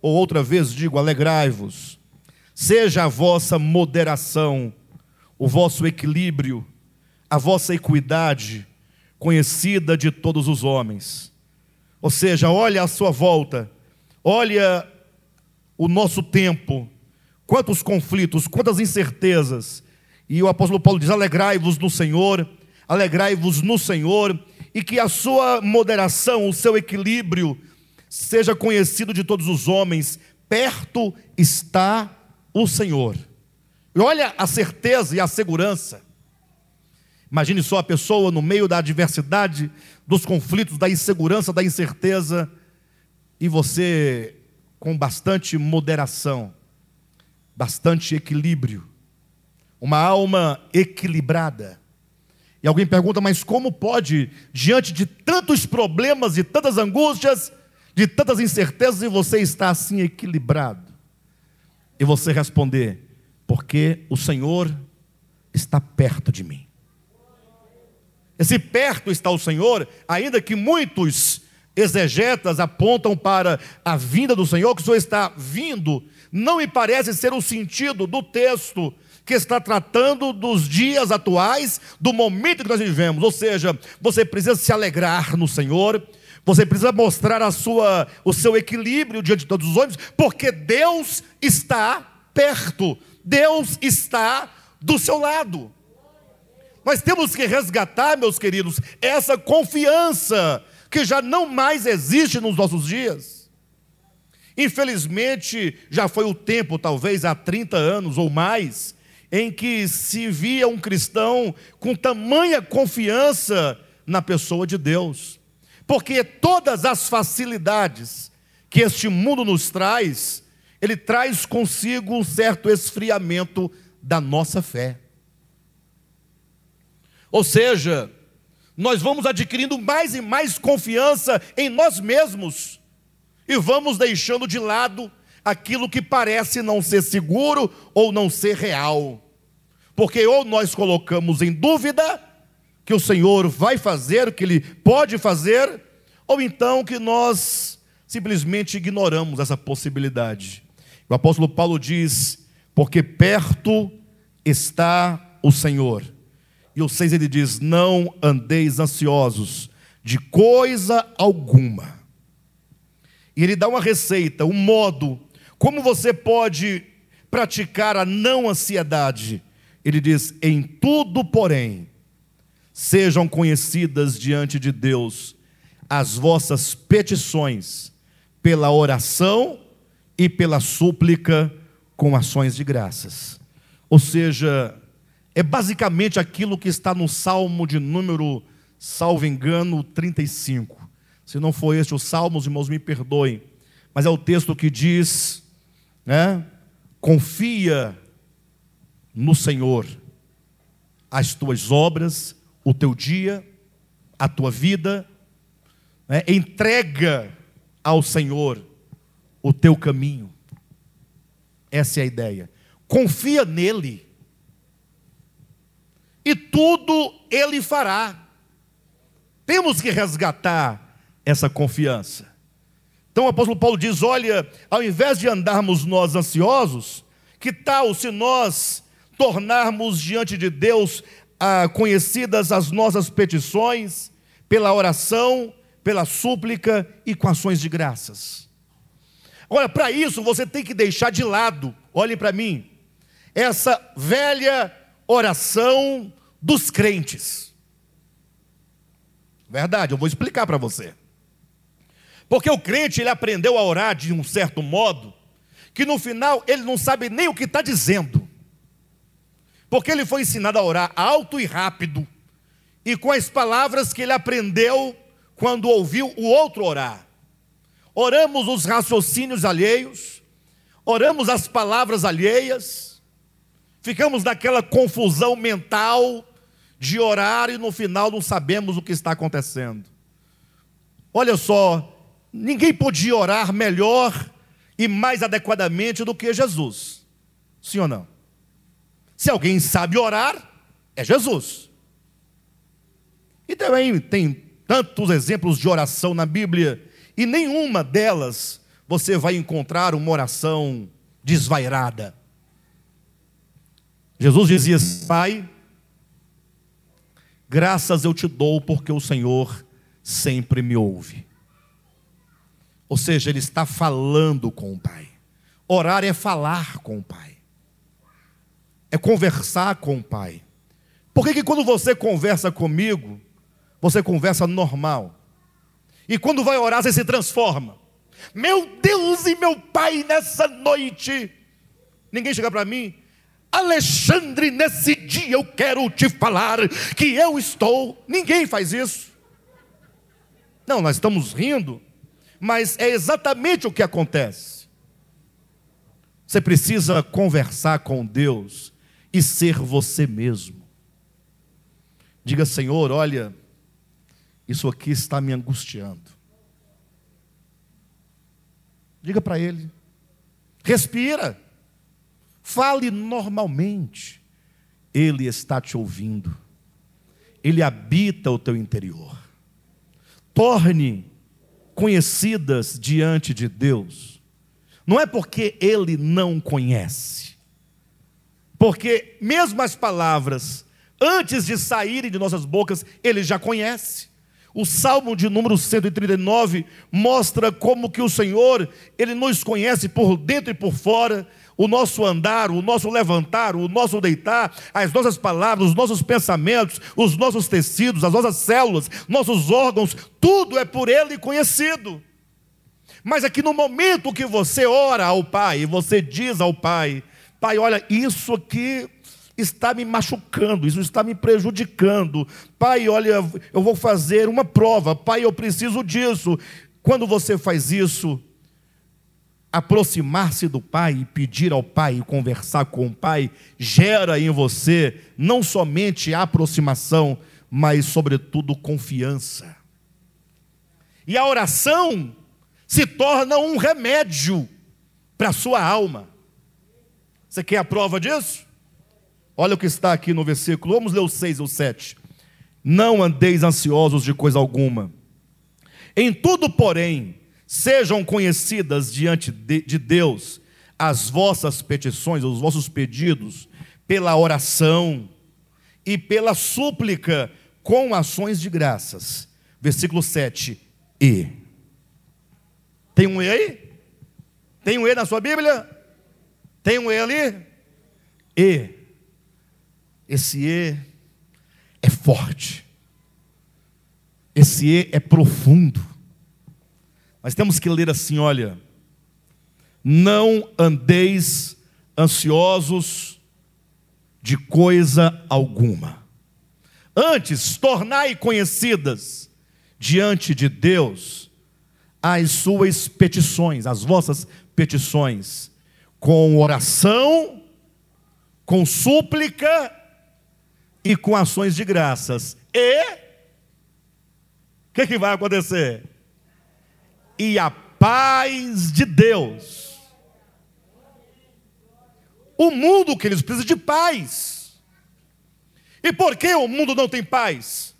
ou outra vez digo, alegrai-vos. Seja a vossa moderação, o vosso equilíbrio, a vossa equidade conhecida de todos os homens. Ou seja, olha à sua volta, olha o nosso tempo, quantos conflitos, quantas incertezas. E o apóstolo Paulo diz: alegrai-vos no Senhor, alegrai-vos no Senhor, e que a sua moderação, o seu equilíbrio, seja conhecido de todos os homens, perto está o Senhor. E olha a certeza e a segurança. Imagine só a pessoa no meio da adversidade, dos conflitos, da insegurança, da incerteza, e você com bastante moderação, bastante equilíbrio, uma alma equilibrada. E alguém pergunta, mas como pode, diante de tantos problemas e tantas angústias, de tantas incertezas, e você está assim equilibrado? E você responder, porque o Senhor está perto de mim. Esse perto está o Senhor, ainda que muitos exegetas apontam para a vinda do Senhor, que o Senhor está vindo, não me parece ser o sentido do texto que está tratando dos dias atuais, do momento que nós vivemos. Ou seja, você precisa se alegrar no Senhor, você precisa mostrar a sua, o seu equilíbrio diante de todos os homens, porque Deus está perto, Deus está do seu lado. Nós temos que resgatar, meus queridos, essa confiança que já não mais existe nos nossos dias. Infelizmente, já foi o tempo, talvez há 30 anos ou mais, em que se via um cristão com tamanha confiança na pessoa de Deus, porque todas as facilidades que este mundo nos traz, ele traz consigo um certo esfriamento da nossa fé. Ou seja, nós vamos adquirindo mais e mais confiança em nós mesmos e vamos deixando de lado aquilo que parece não ser seguro ou não ser real. Porque ou nós colocamos em dúvida que o Senhor vai fazer, o que Ele pode fazer, ou então que nós simplesmente ignoramos essa possibilidade. O apóstolo Paulo diz: porque perto está o Senhor. E o 6 ele diz: Não andeis ansiosos de coisa alguma. E ele dá uma receita, um modo, como você pode praticar a não ansiedade. Ele diz: Em tudo, porém, sejam conhecidas diante de Deus as vossas petições, pela oração e pela súplica com ações de graças. Ou seja, é basicamente aquilo que está no Salmo de número, salvo engano, 35. Se não for este o Salmo, os irmãos me perdoem. Mas é o texto que diz, né? Confia no Senhor as tuas obras, o teu dia, a tua vida, né? entrega ao Senhor o teu caminho. Essa é a ideia. Confia nele. E tudo ele fará. Temos que resgatar essa confiança. Então o apóstolo Paulo diz: olha, ao invés de andarmos nós ansiosos, que tal se nós tornarmos diante de Deus ah, conhecidas as nossas petições, pela oração, pela súplica e com ações de graças? Olha, para isso você tem que deixar de lado, olhe para mim, essa velha oração dos crentes. Verdade, eu vou explicar para você. Porque o crente ele aprendeu a orar de um certo modo, que no final ele não sabe nem o que está dizendo. Porque ele foi ensinado a orar alto e rápido, e com as palavras que ele aprendeu quando ouviu o outro orar. Oramos os raciocínios alheios, oramos as palavras alheias, ficamos naquela confusão mental de orar e no final não sabemos o que está acontecendo. Olha só, ninguém podia orar melhor e mais adequadamente do que Jesus. Sim ou não? Se alguém sabe orar, é Jesus. E também tem tantos exemplos de oração na Bíblia, e nenhuma delas você vai encontrar uma oração desvairada. Jesus dizia: Pai, graças eu te dou porque o Senhor sempre me ouve. Ou seja, ele está falando com o Pai. Orar é falar com o Pai, é conversar com o Pai. Por que, que quando você conversa comigo, você conversa normal? E quando vai orar, você se transforma. Meu Deus e meu Pai, nessa noite. Ninguém chega para mim, Alexandre, nesse dia eu quero te falar que eu estou. Ninguém faz isso. Não, nós estamos rindo, mas é exatamente o que acontece. Você precisa conversar com Deus e ser você mesmo. Diga, Senhor, olha, isso aqui está me angustiando. Diga para Ele, respira, fale normalmente. Ele está te ouvindo, Ele habita o teu interior. Torne conhecidas diante de Deus, não é porque Ele não conhece, porque mesmo as palavras, antes de saírem de nossas bocas, Ele já conhece. O Salmo de número 139 mostra como que o Senhor, Ele nos conhece por dentro e por fora, o nosso andar, o nosso levantar, o nosso deitar, as nossas palavras, os nossos pensamentos, os nossos tecidos, as nossas células, nossos órgãos, tudo é por Ele conhecido. Mas aqui no momento que você ora ao Pai, você diz ao Pai: Pai, olha, isso aqui está me machucando, isso está me prejudicando. Pai, olha, eu vou fazer uma prova. Pai, eu preciso disso. Quando você faz isso, aproximar-se do Pai pedir ao Pai conversar com o Pai gera em você não somente aproximação, mas sobretudo confiança. E a oração se torna um remédio para a sua alma. Você quer a prova disso? Olha o que está aqui no versículo, vamos ler o 6 ou 7. Não andeis ansiosos de coisa alguma. Em tudo, porém, sejam conhecidas diante de, de Deus as vossas petições, os vossos pedidos, pela oração e pela súplica com ações de graças. Versículo 7. E. Tem um E aí? Tem um E na sua Bíblia? Tem um E ali? E. Esse E é forte. Esse E é profundo. Mas temos que ler assim: olha, não andeis ansiosos de coisa alguma. Antes, tornai conhecidas diante de Deus as suas petições, as vossas petições, com oração, com súplica e com ações de graças. E o que, que vai acontecer? E a paz de Deus, O mundo, que eles precisa de paz. E por que o mundo não tem paz?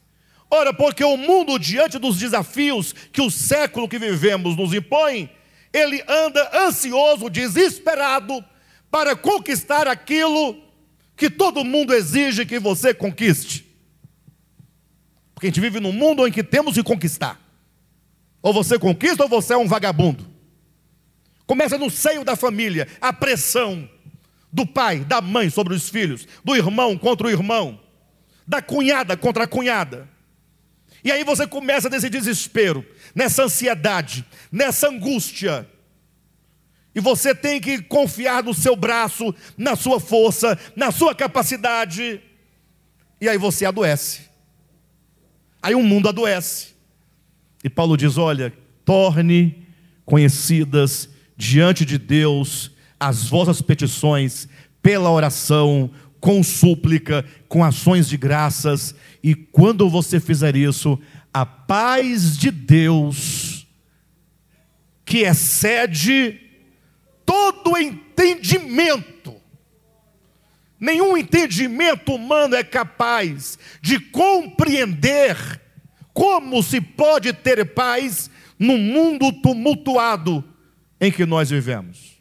Ora, porque o mundo, diante dos desafios que o século que vivemos nos impõe, ele anda ansioso, desesperado, para conquistar aquilo que todo mundo exige que você conquiste. Porque a gente vive num mundo em que temos que conquistar. Ou você conquista ou você é um vagabundo. Começa no seio da família, a pressão do pai, da mãe sobre os filhos, do irmão contra o irmão, da cunhada contra a cunhada. E aí você começa nesse desespero, nessa ansiedade, nessa angústia. E você tem que confiar no seu braço, na sua força, na sua capacidade. E aí você adoece. Aí o mundo adoece. E Paulo diz: olha, torne conhecidas diante de Deus as vossas petições pela oração, com súplica, com ações de graças, e quando você fizer isso, a paz de Deus, que excede todo entendimento, nenhum entendimento humano é capaz de compreender como se pode ter paz no mundo tumultuado em que nós vivemos.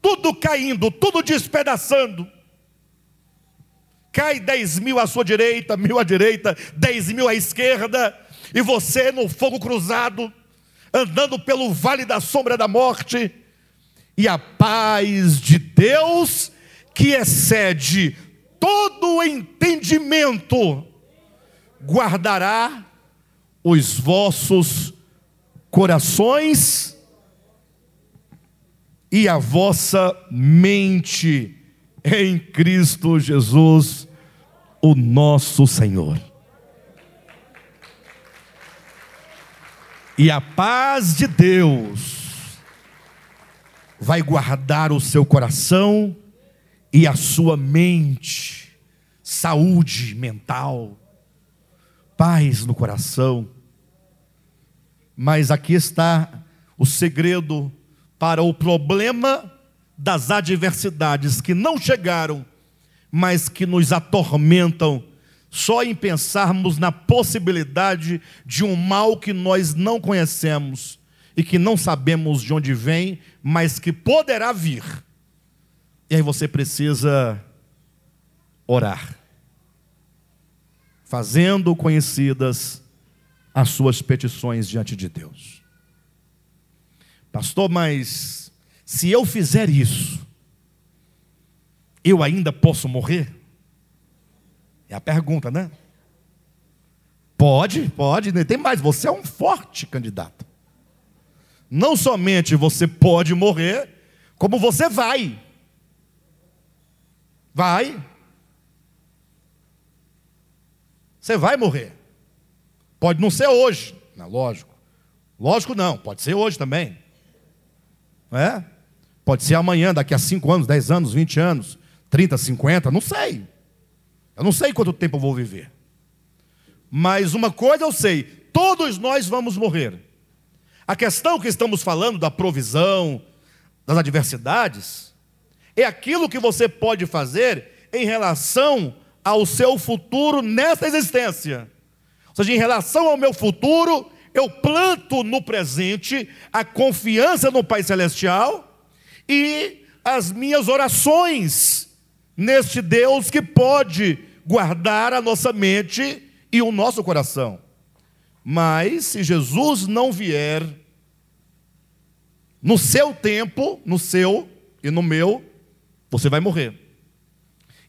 Tudo caindo, tudo despedaçando. Cai dez mil à sua direita, mil à direita, dez mil à esquerda, e você no fogo cruzado, andando pelo vale da sombra da morte, e a paz de Deus, que excede todo entendimento, guardará os vossos corações e a vossa mente em Cristo Jesus, o nosso Senhor. E a paz de Deus vai guardar o seu coração e a sua mente, saúde mental, paz no coração. Mas aqui está o segredo para o problema das adversidades que não chegaram, mas que nos atormentam. Só em pensarmos na possibilidade de um mal que nós não conhecemos e que não sabemos de onde vem, mas que poderá vir. E aí você precisa orar, fazendo conhecidas as suas petições diante de Deus. Pastor, mas se eu fizer isso, eu ainda posso morrer? É a pergunta, né? Pode, pode, tem mais, você é um forte candidato não somente você pode morrer, como você vai. Vai. Você vai morrer. Pode não ser hoje, lógico. Lógico não, pode ser hoje também. Não é? Pode ser amanhã, daqui a 5 anos, 10 anos, 20 anos, 30, 50, não sei. Eu não sei quanto tempo eu vou viver. Mas uma coisa eu sei: todos nós vamos morrer. A questão que estamos falando da provisão, das adversidades, é aquilo que você pode fazer em relação ao seu futuro nessa existência. Ou seja, em relação ao meu futuro, eu planto no presente a confiança no Pai Celestial e as minhas orações neste Deus que pode guardar a nossa mente e o nosso coração. Mas se Jesus não vier no seu tempo, no seu e no meu, você vai morrer.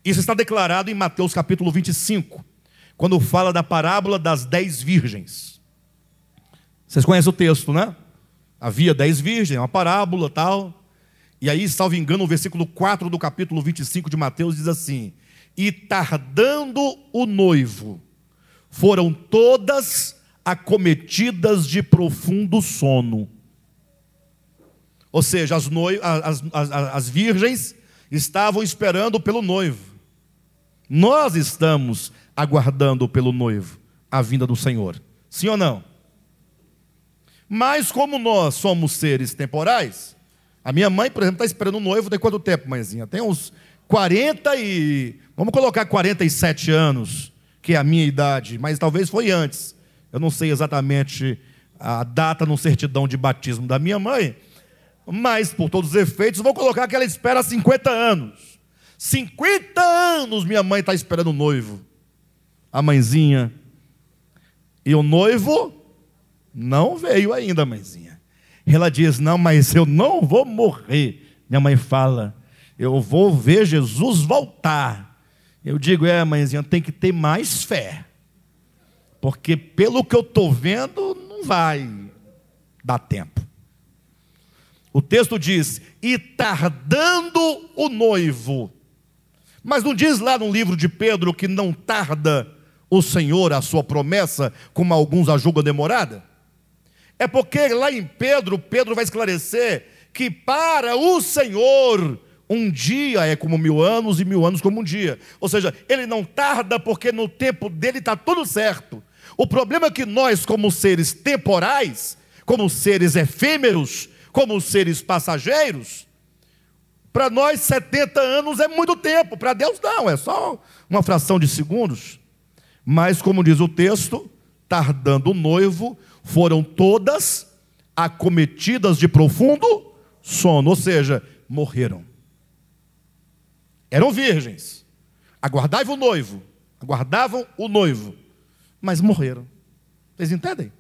Isso está declarado em Mateus capítulo 25, quando fala da parábola das dez virgens. Vocês conhecem o texto, né? Havia dez virgens, uma parábola tal. E aí, salvo engano, o versículo 4 do capítulo 25 de Mateus diz assim: E tardando o noivo, foram todas acometidas de profundo sono. Ou seja, as, noiv... as, as, as virgens estavam esperando pelo noivo. Nós estamos aguardando pelo noivo a vinda do Senhor. Sim ou não? Mas como nós somos seres temporais, a minha mãe, por exemplo, está esperando o noivo tem quanto tempo, mãezinha? Tem uns 40 e. Vamos colocar 47 anos, que é a minha idade, mas talvez foi antes. Eu não sei exatamente a data no certidão de batismo da minha mãe, mas por todos os efeitos, vou colocar que ela espera 50 anos. 50 anos minha mãe está esperando o noivo. A mãezinha. E o noivo não veio ainda, mãezinha. Ela diz: Não, mas eu não vou morrer. Minha mãe fala: Eu vou ver Jesus voltar. Eu digo: É, mãezinha, tem que ter mais fé. Porque pelo que eu estou vendo, não vai dar tempo. O texto diz: E tardando o noivo. Mas não diz lá no livro de Pedro que não tarda o Senhor a sua promessa, como alguns a julgam demorada? É porque lá em Pedro, Pedro vai esclarecer que para o Senhor um dia é como mil anos e mil anos como um dia. Ou seja, ele não tarda porque no tempo dele está tudo certo. O problema é que nós, como seres temporais, como seres efêmeros, como seres passageiros, para nós 70 anos é muito tempo, para Deus não, é só uma fração de segundos. Mas, como diz o texto, tardando o noivo, foram todas acometidas de profundo sono, ou seja, morreram. Eram virgens, aguardavam o noivo, aguardavam o noivo, mas morreram. Vocês entendem?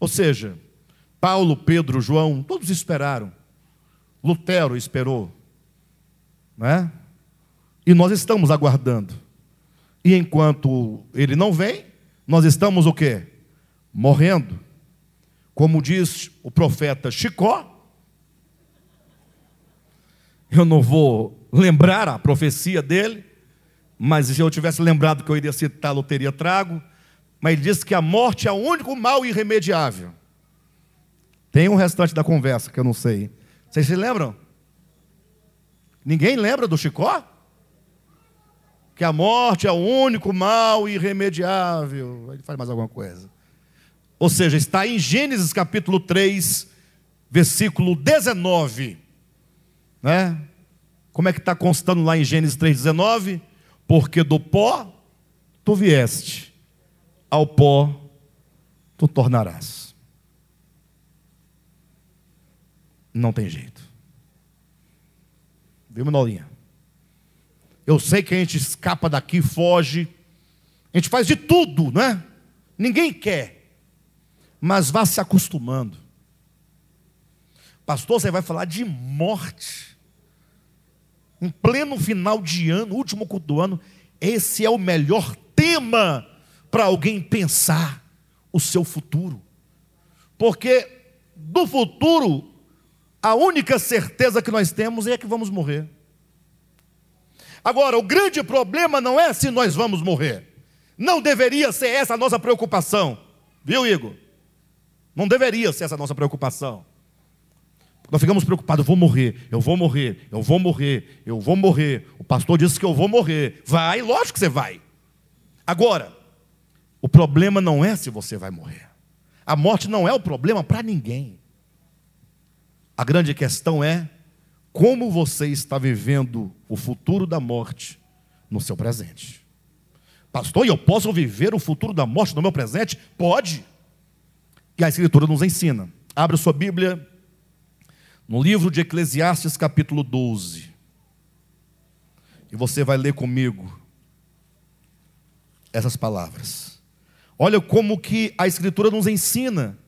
Ou seja, Paulo, Pedro, João, todos esperaram. Lutero esperou, né? E nós estamos aguardando. E enquanto ele não vem, nós estamos o quê? morrendo. Como diz o profeta Chicó, eu não vou lembrar a profecia dele, mas se eu tivesse lembrado que eu iria citá-lo, teria trago. Mas ele diz que a morte é o único mal irremediável. Tem um restante da conversa que eu não sei. Vocês se lembram? Ninguém lembra do Chicó? Que a morte é o único mal irremediável. Ele faz mais alguma coisa. Ou seja, está em Gênesis capítulo 3, versículo 19. Né? Como é que está constando lá em Gênesis 3,19? Porque do pó tu vieste, ao pó tu tornarás. Não tem jeito. Viu, Manolinha? Eu sei que a gente escapa daqui, foge, a gente faz de tudo, não é? Ninguém quer mas vá se acostumando. Pastor, você vai falar de morte. Em pleno final de ano, último culto do ano, esse é o melhor tema para alguém pensar o seu futuro. Porque do futuro, a única certeza que nós temos é que vamos morrer. Agora, o grande problema não é se nós vamos morrer. Não deveria ser essa a nossa preocupação. Viu, Igor? Não deveria ser essa a nossa preocupação. Nós ficamos preocupados, eu vou morrer, eu vou morrer, eu vou morrer, eu vou morrer. O pastor disse que eu vou morrer. Vai, lógico que você vai. Agora, o problema não é se você vai morrer. A morte não é o problema para ninguém. A grande questão é como você está vivendo o futuro da morte no seu presente. Pastor, eu posso viver o futuro da morte no meu presente? Pode. E a Escritura nos ensina. Abra sua Bíblia no livro de Eclesiastes, capítulo 12. E você vai ler comigo essas palavras. Olha como que a Escritura nos ensina.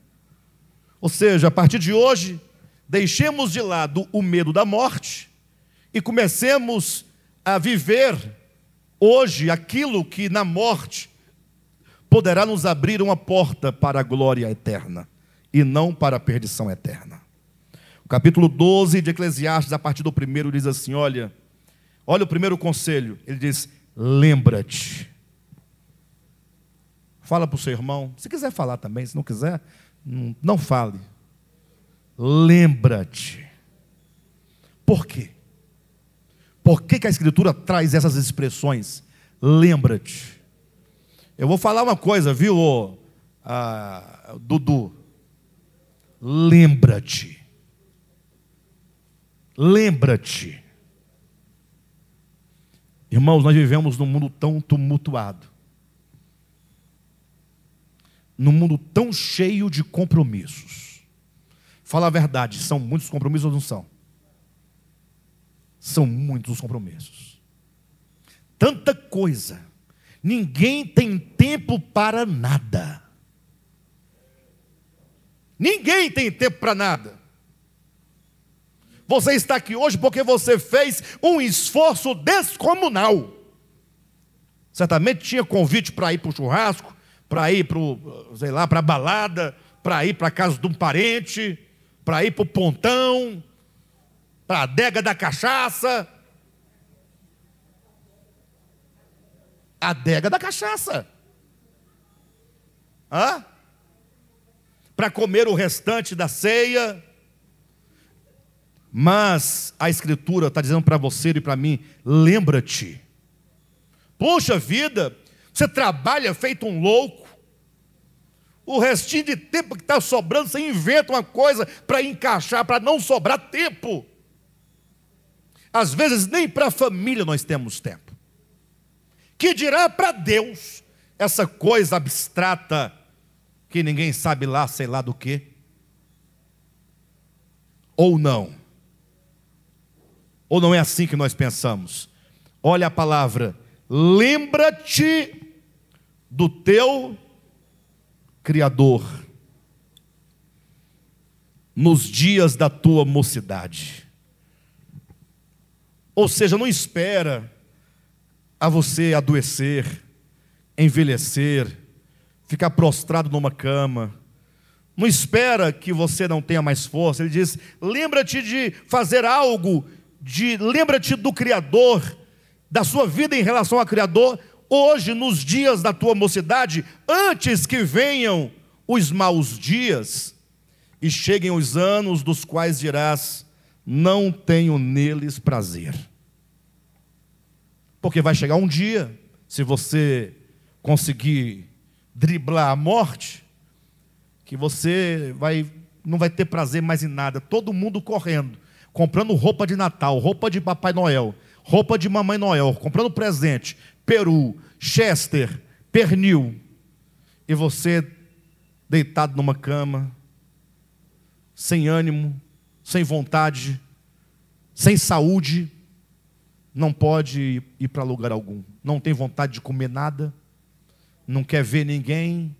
Ou seja, a partir de hoje, deixemos de lado o medo da morte e comecemos a viver hoje aquilo que na morte poderá nos abrir uma porta para a glória eterna e não para a perdição eterna. O capítulo 12 de Eclesiastes, a partir do primeiro, diz assim: olha, olha o primeiro conselho, ele diz: lembra-te. Fala para o seu irmão, se quiser falar também, se não quiser, não, fale. Lembra-te. Por quê? Por que, que a Escritura traz essas expressões? Lembra-te. Eu vou falar uma coisa, viu, ah, Dudu? Lembra-te. Lembra-te. Irmãos, nós vivemos num mundo tão tumultuado, num mundo tão cheio de compromissos. Fala a verdade, são muitos compromissos ou não são? São muitos os compromissos. Tanta coisa. Ninguém tem tempo para nada. Ninguém tem tempo para nada. Você está aqui hoje porque você fez um esforço descomunal. Certamente tinha convite para ir para o churrasco, para ir para, sei lá, para a balada, para ir para a casa de um parente, para ir para o pontão, para a adega da cachaça. A adega da cachaça. Hã? Para comer o restante da ceia. Mas a Escritura está dizendo para você e para mim: lembra-te. Poxa vida, você trabalha feito um louco. O restinho de tempo que está sobrando, você inventa uma coisa para encaixar, para não sobrar tempo. Às vezes nem para a família nós temos tempo. Que dirá para Deus essa coisa abstrata que ninguém sabe lá, sei lá do que? Ou não? Ou não é assim que nós pensamos? Olha a palavra, lembra-te do teu Criador nos dias da tua mocidade. Ou seja, não espera a você adoecer, envelhecer, ficar prostrado numa cama. Não espera que você não tenha mais força. Ele diz: lembra-te de fazer algo de lembra-te do Criador, da sua vida em relação ao Criador, hoje, nos dias da tua mocidade, antes que venham os maus dias e cheguem os anos dos quais dirás: não tenho neles prazer. Porque vai chegar um dia, se você conseguir driblar a morte, que você vai não vai ter prazer mais em nada, todo mundo correndo comprando roupa de Natal, roupa de Papai Noel, roupa de Mamãe Noel, comprando presente, peru, chester, pernil, e você deitado numa cama, sem ânimo, sem vontade, sem saúde, não pode ir para lugar algum, não tem vontade de comer nada, não quer ver ninguém.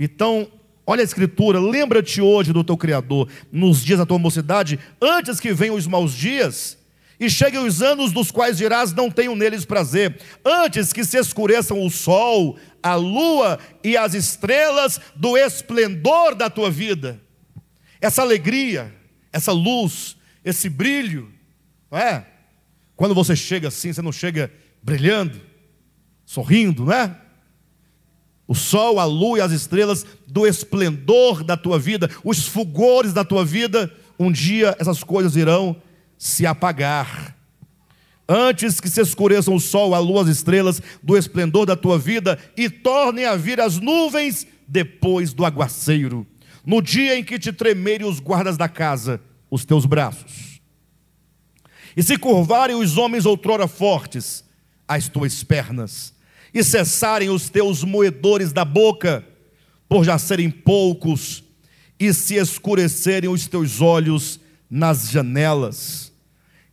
Então, Olha a escritura, lembra-te hoje do teu Criador, nos dias da tua mocidade, antes que venham os maus dias, e cheguem os anos dos quais dirás, não tenho neles prazer, antes que se escureçam o sol, a lua e as estrelas do esplendor da tua vida. Essa alegria, essa luz, esse brilho, não é? Quando você chega assim, você não chega brilhando, sorrindo, não é? O sol, a lua e as estrelas do esplendor da tua vida, os fulgores da tua vida, um dia essas coisas irão se apagar. Antes que se escureçam o sol, a lua, as estrelas do esplendor da tua vida e tornem a vir as nuvens depois do aguaceiro, no dia em que te tremerem os guardas da casa, os teus braços, e se curvarem os homens outrora fortes, as tuas pernas, e cessarem os teus moedores da boca, por já serem poucos, e se escurecerem os teus olhos nas janelas,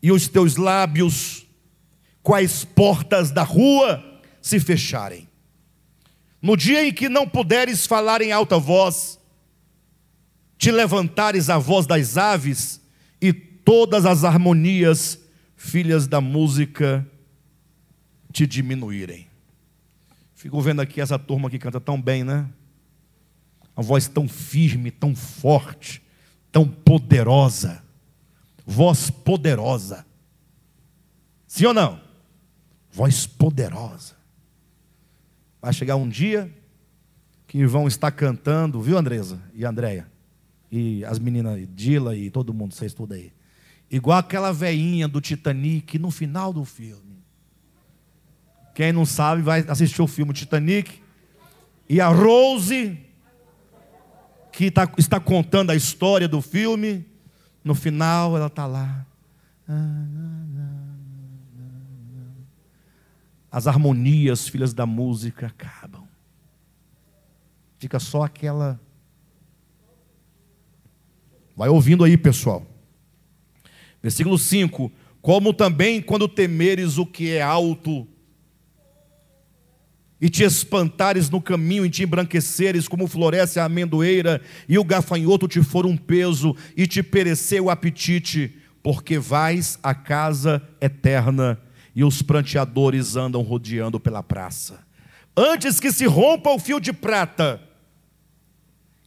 e os teus lábios, quais portas da rua, se fecharem. No dia em que não puderes falar em alta voz, te levantares a voz das aves, e todas as harmonias, filhas da música, te diminuírem. Fico vendo aqui essa turma que canta tão bem, né? Uma voz tão firme, tão forte, tão poderosa. Voz poderosa. Sim ou não? Voz poderosa. Vai chegar um dia que vão estar cantando, viu, Andresa e Andréia? E as meninas, Dila e todo mundo, vocês tudo aí. Igual aquela veinha do Titanic no final do filme. Quem não sabe vai assistir o filme Titanic. E a Rose, que tá, está contando a história do filme, no final ela está lá. as harmonias, filhas da música, acabam. Fica só aquela. Vai ouvindo aí, pessoal. Versículo 5: Como também quando temeres o que é alto, e te espantares no caminho e te embranqueceres como floresce a amendoeira, e o gafanhoto te for um peso, e te perecer o apetite, porque vais à casa eterna, e os pranteadores andam rodeando pela praça. Antes que se rompa o fio de prata,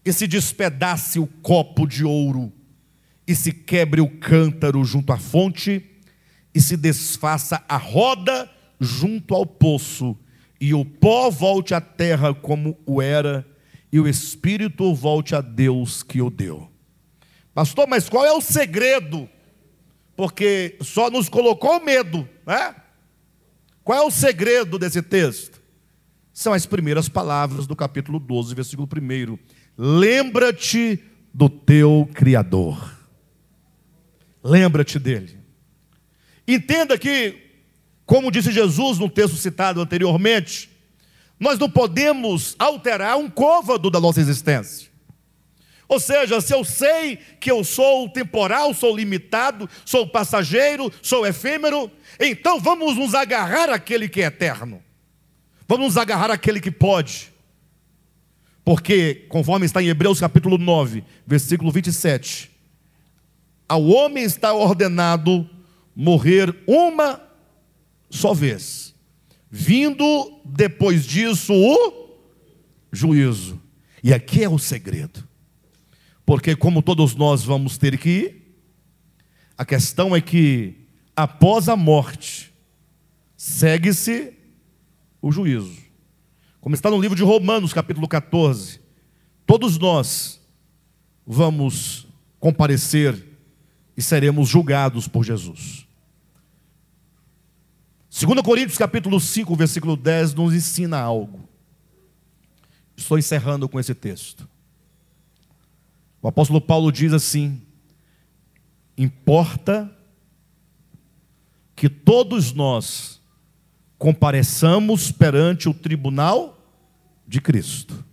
e se despedace o copo de ouro, e se quebre o cântaro junto à fonte, e se desfaça a roda junto ao poço, e o pó volte à terra como o era, e o espírito volte a Deus que o deu. Pastor, mas qual é o segredo? Porque só nos colocou medo, né? Qual é o segredo desse texto? São as primeiras palavras do capítulo 12, versículo 1. Lembra-te do teu Criador. Lembra-te dele. Entenda que como disse Jesus no texto citado anteriormente, nós não podemos alterar um côvado da nossa existência. Ou seja, se eu sei que eu sou temporal, sou limitado, sou passageiro, sou efêmero, então vamos nos agarrar àquele que é eterno. Vamos nos agarrar àquele que pode. Porque, conforme está em Hebreus capítulo 9, versículo 27, ao homem está ordenado morrer uma só vez. Vindo depois disso o juízo. E aqui é o segredo. Porque, como todos nós vamos ter que ir, a questão é que, após a morte, segue-se o juízo. Como está no livro de Romanos, capítulo 14, todos nós vamos comparecer e seremos julgados por Jesus. 2 Coríntios capítulo 5, versículo 10 nos ensina algo. Estou encerrando com esse texto. O apóstolo Paulo diz assim: importa que todos nós compareçamos perante o tribunal de Cristo,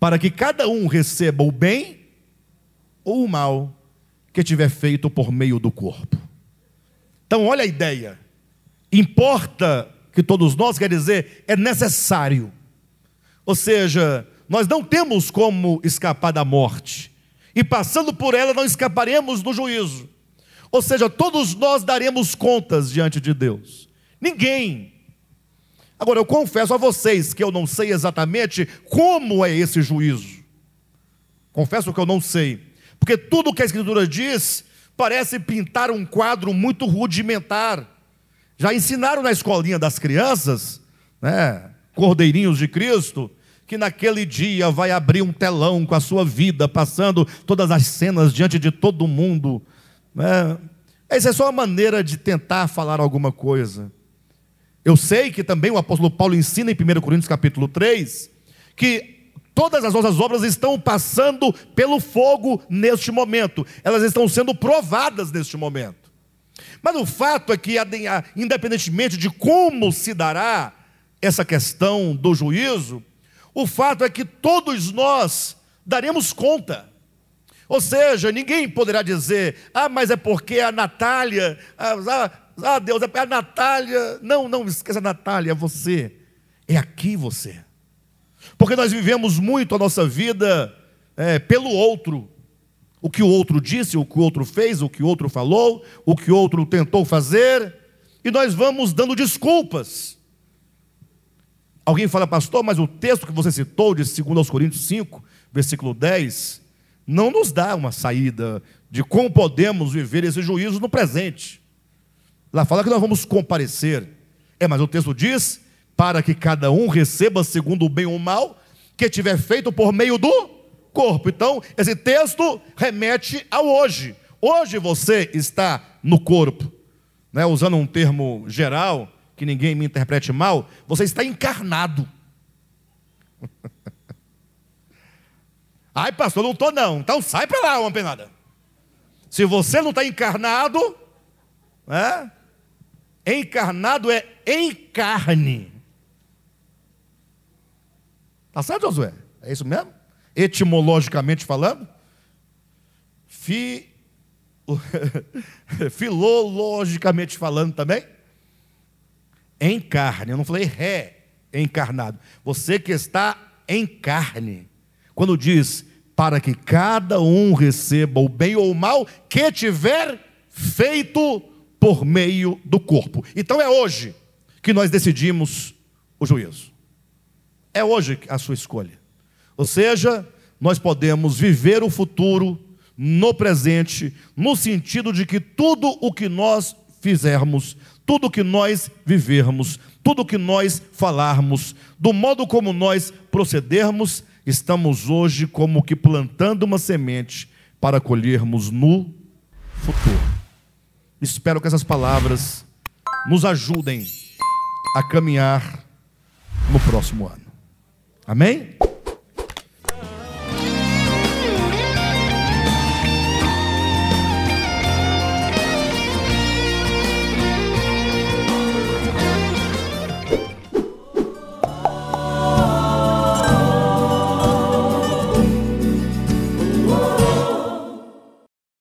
para que cada um receba o bem ou o mal que tiver feito por meio do corpo. Então, olha a ideia. Importa que todos nós, quer dizer, é necessário. Ou seja, nós não temos como escapar da morte, e passando por ela não escaparemos do juízo. Ou seja, todos nós daremos contas diante de Deus. Ninguém. Agora, eu confesso a vocês que eu não sei exatamente como é esse juízo. Confesso que eu não sei. Porque tudo que a Escritura diz parece pintar um quadro muito rudimentar já ensinaram na escolinha das crianças, né, cordeirinhos de Cristo, que naquele dia vai abrir um telão com a sua vida, passando todas as cenas diante de todo mundo. Né? Essa é só uma maneira de tentar falar alguma coisa. Eu sei que também o apóstolo Paulo ensina em 1 Coríntios capítulo 3 que todas as nossas obras estão passando pelo fogo neste momento, elas estão sendo provadas neste momento. Mas o fato é que, independentemente de como se dará essa questão do juízo, o fato é que todos nós daremos conta. Ou seja, ninguém poderá dizer, ah, mas é porque a Natália, ah, ah, Deus, é a Natália. Não, não esqueça a Natália, é você. É aqui você. Porque nós vivemos muito a nossa vida é, pelo outro o que o outro disse, o que o outro fez, o que o outro falou, o que o outro tentou fazer, e nós vamos dando desculpas. Alguém fala, pastor, mas o texto que você citou de 2 Coríntios 5, versículo 10, não nos dá uma saída de como podemos viver esse juízo no presente. Lá fala que nós vamos comparecer. É, mas o texto diz: para que cada um receba segundo o bem ou o mal que tiver feito por meio do corpo. Então, esse texto remete ao hoje. Hoje você está no corpo. Né? Usando um termo geral, que ninguém me interprete mal, você está encarnado. Ai, pastor, não estou não. Então sai para lá, uma penada. Se você não está encarnado, né? Encarnado é em carne. Tá certo, Josué? É isso mesmo? Etimologicamente falando? Fi... Filologicamente falando também? Em carne. Eu não falei ré encarnado. Você que está em carne. Quando diz para que cada um receba o bem ou o mal que tiver feito por meio do corpo. Então é hoje que nós decidimos o juízo. É hoje a sua escolha. Ou seja, nós podemos viver o futuro no presente, no sentido de que tudo o que nós fizermos, tudo o que nós vivermos, tudo o que nós falarmos, do modo como nós procedermos, estamos hoje como que plantando uma semente para colhermos no futuro. Espero que essas palavras nos ajudem a caminhar no próximo ano. Amém?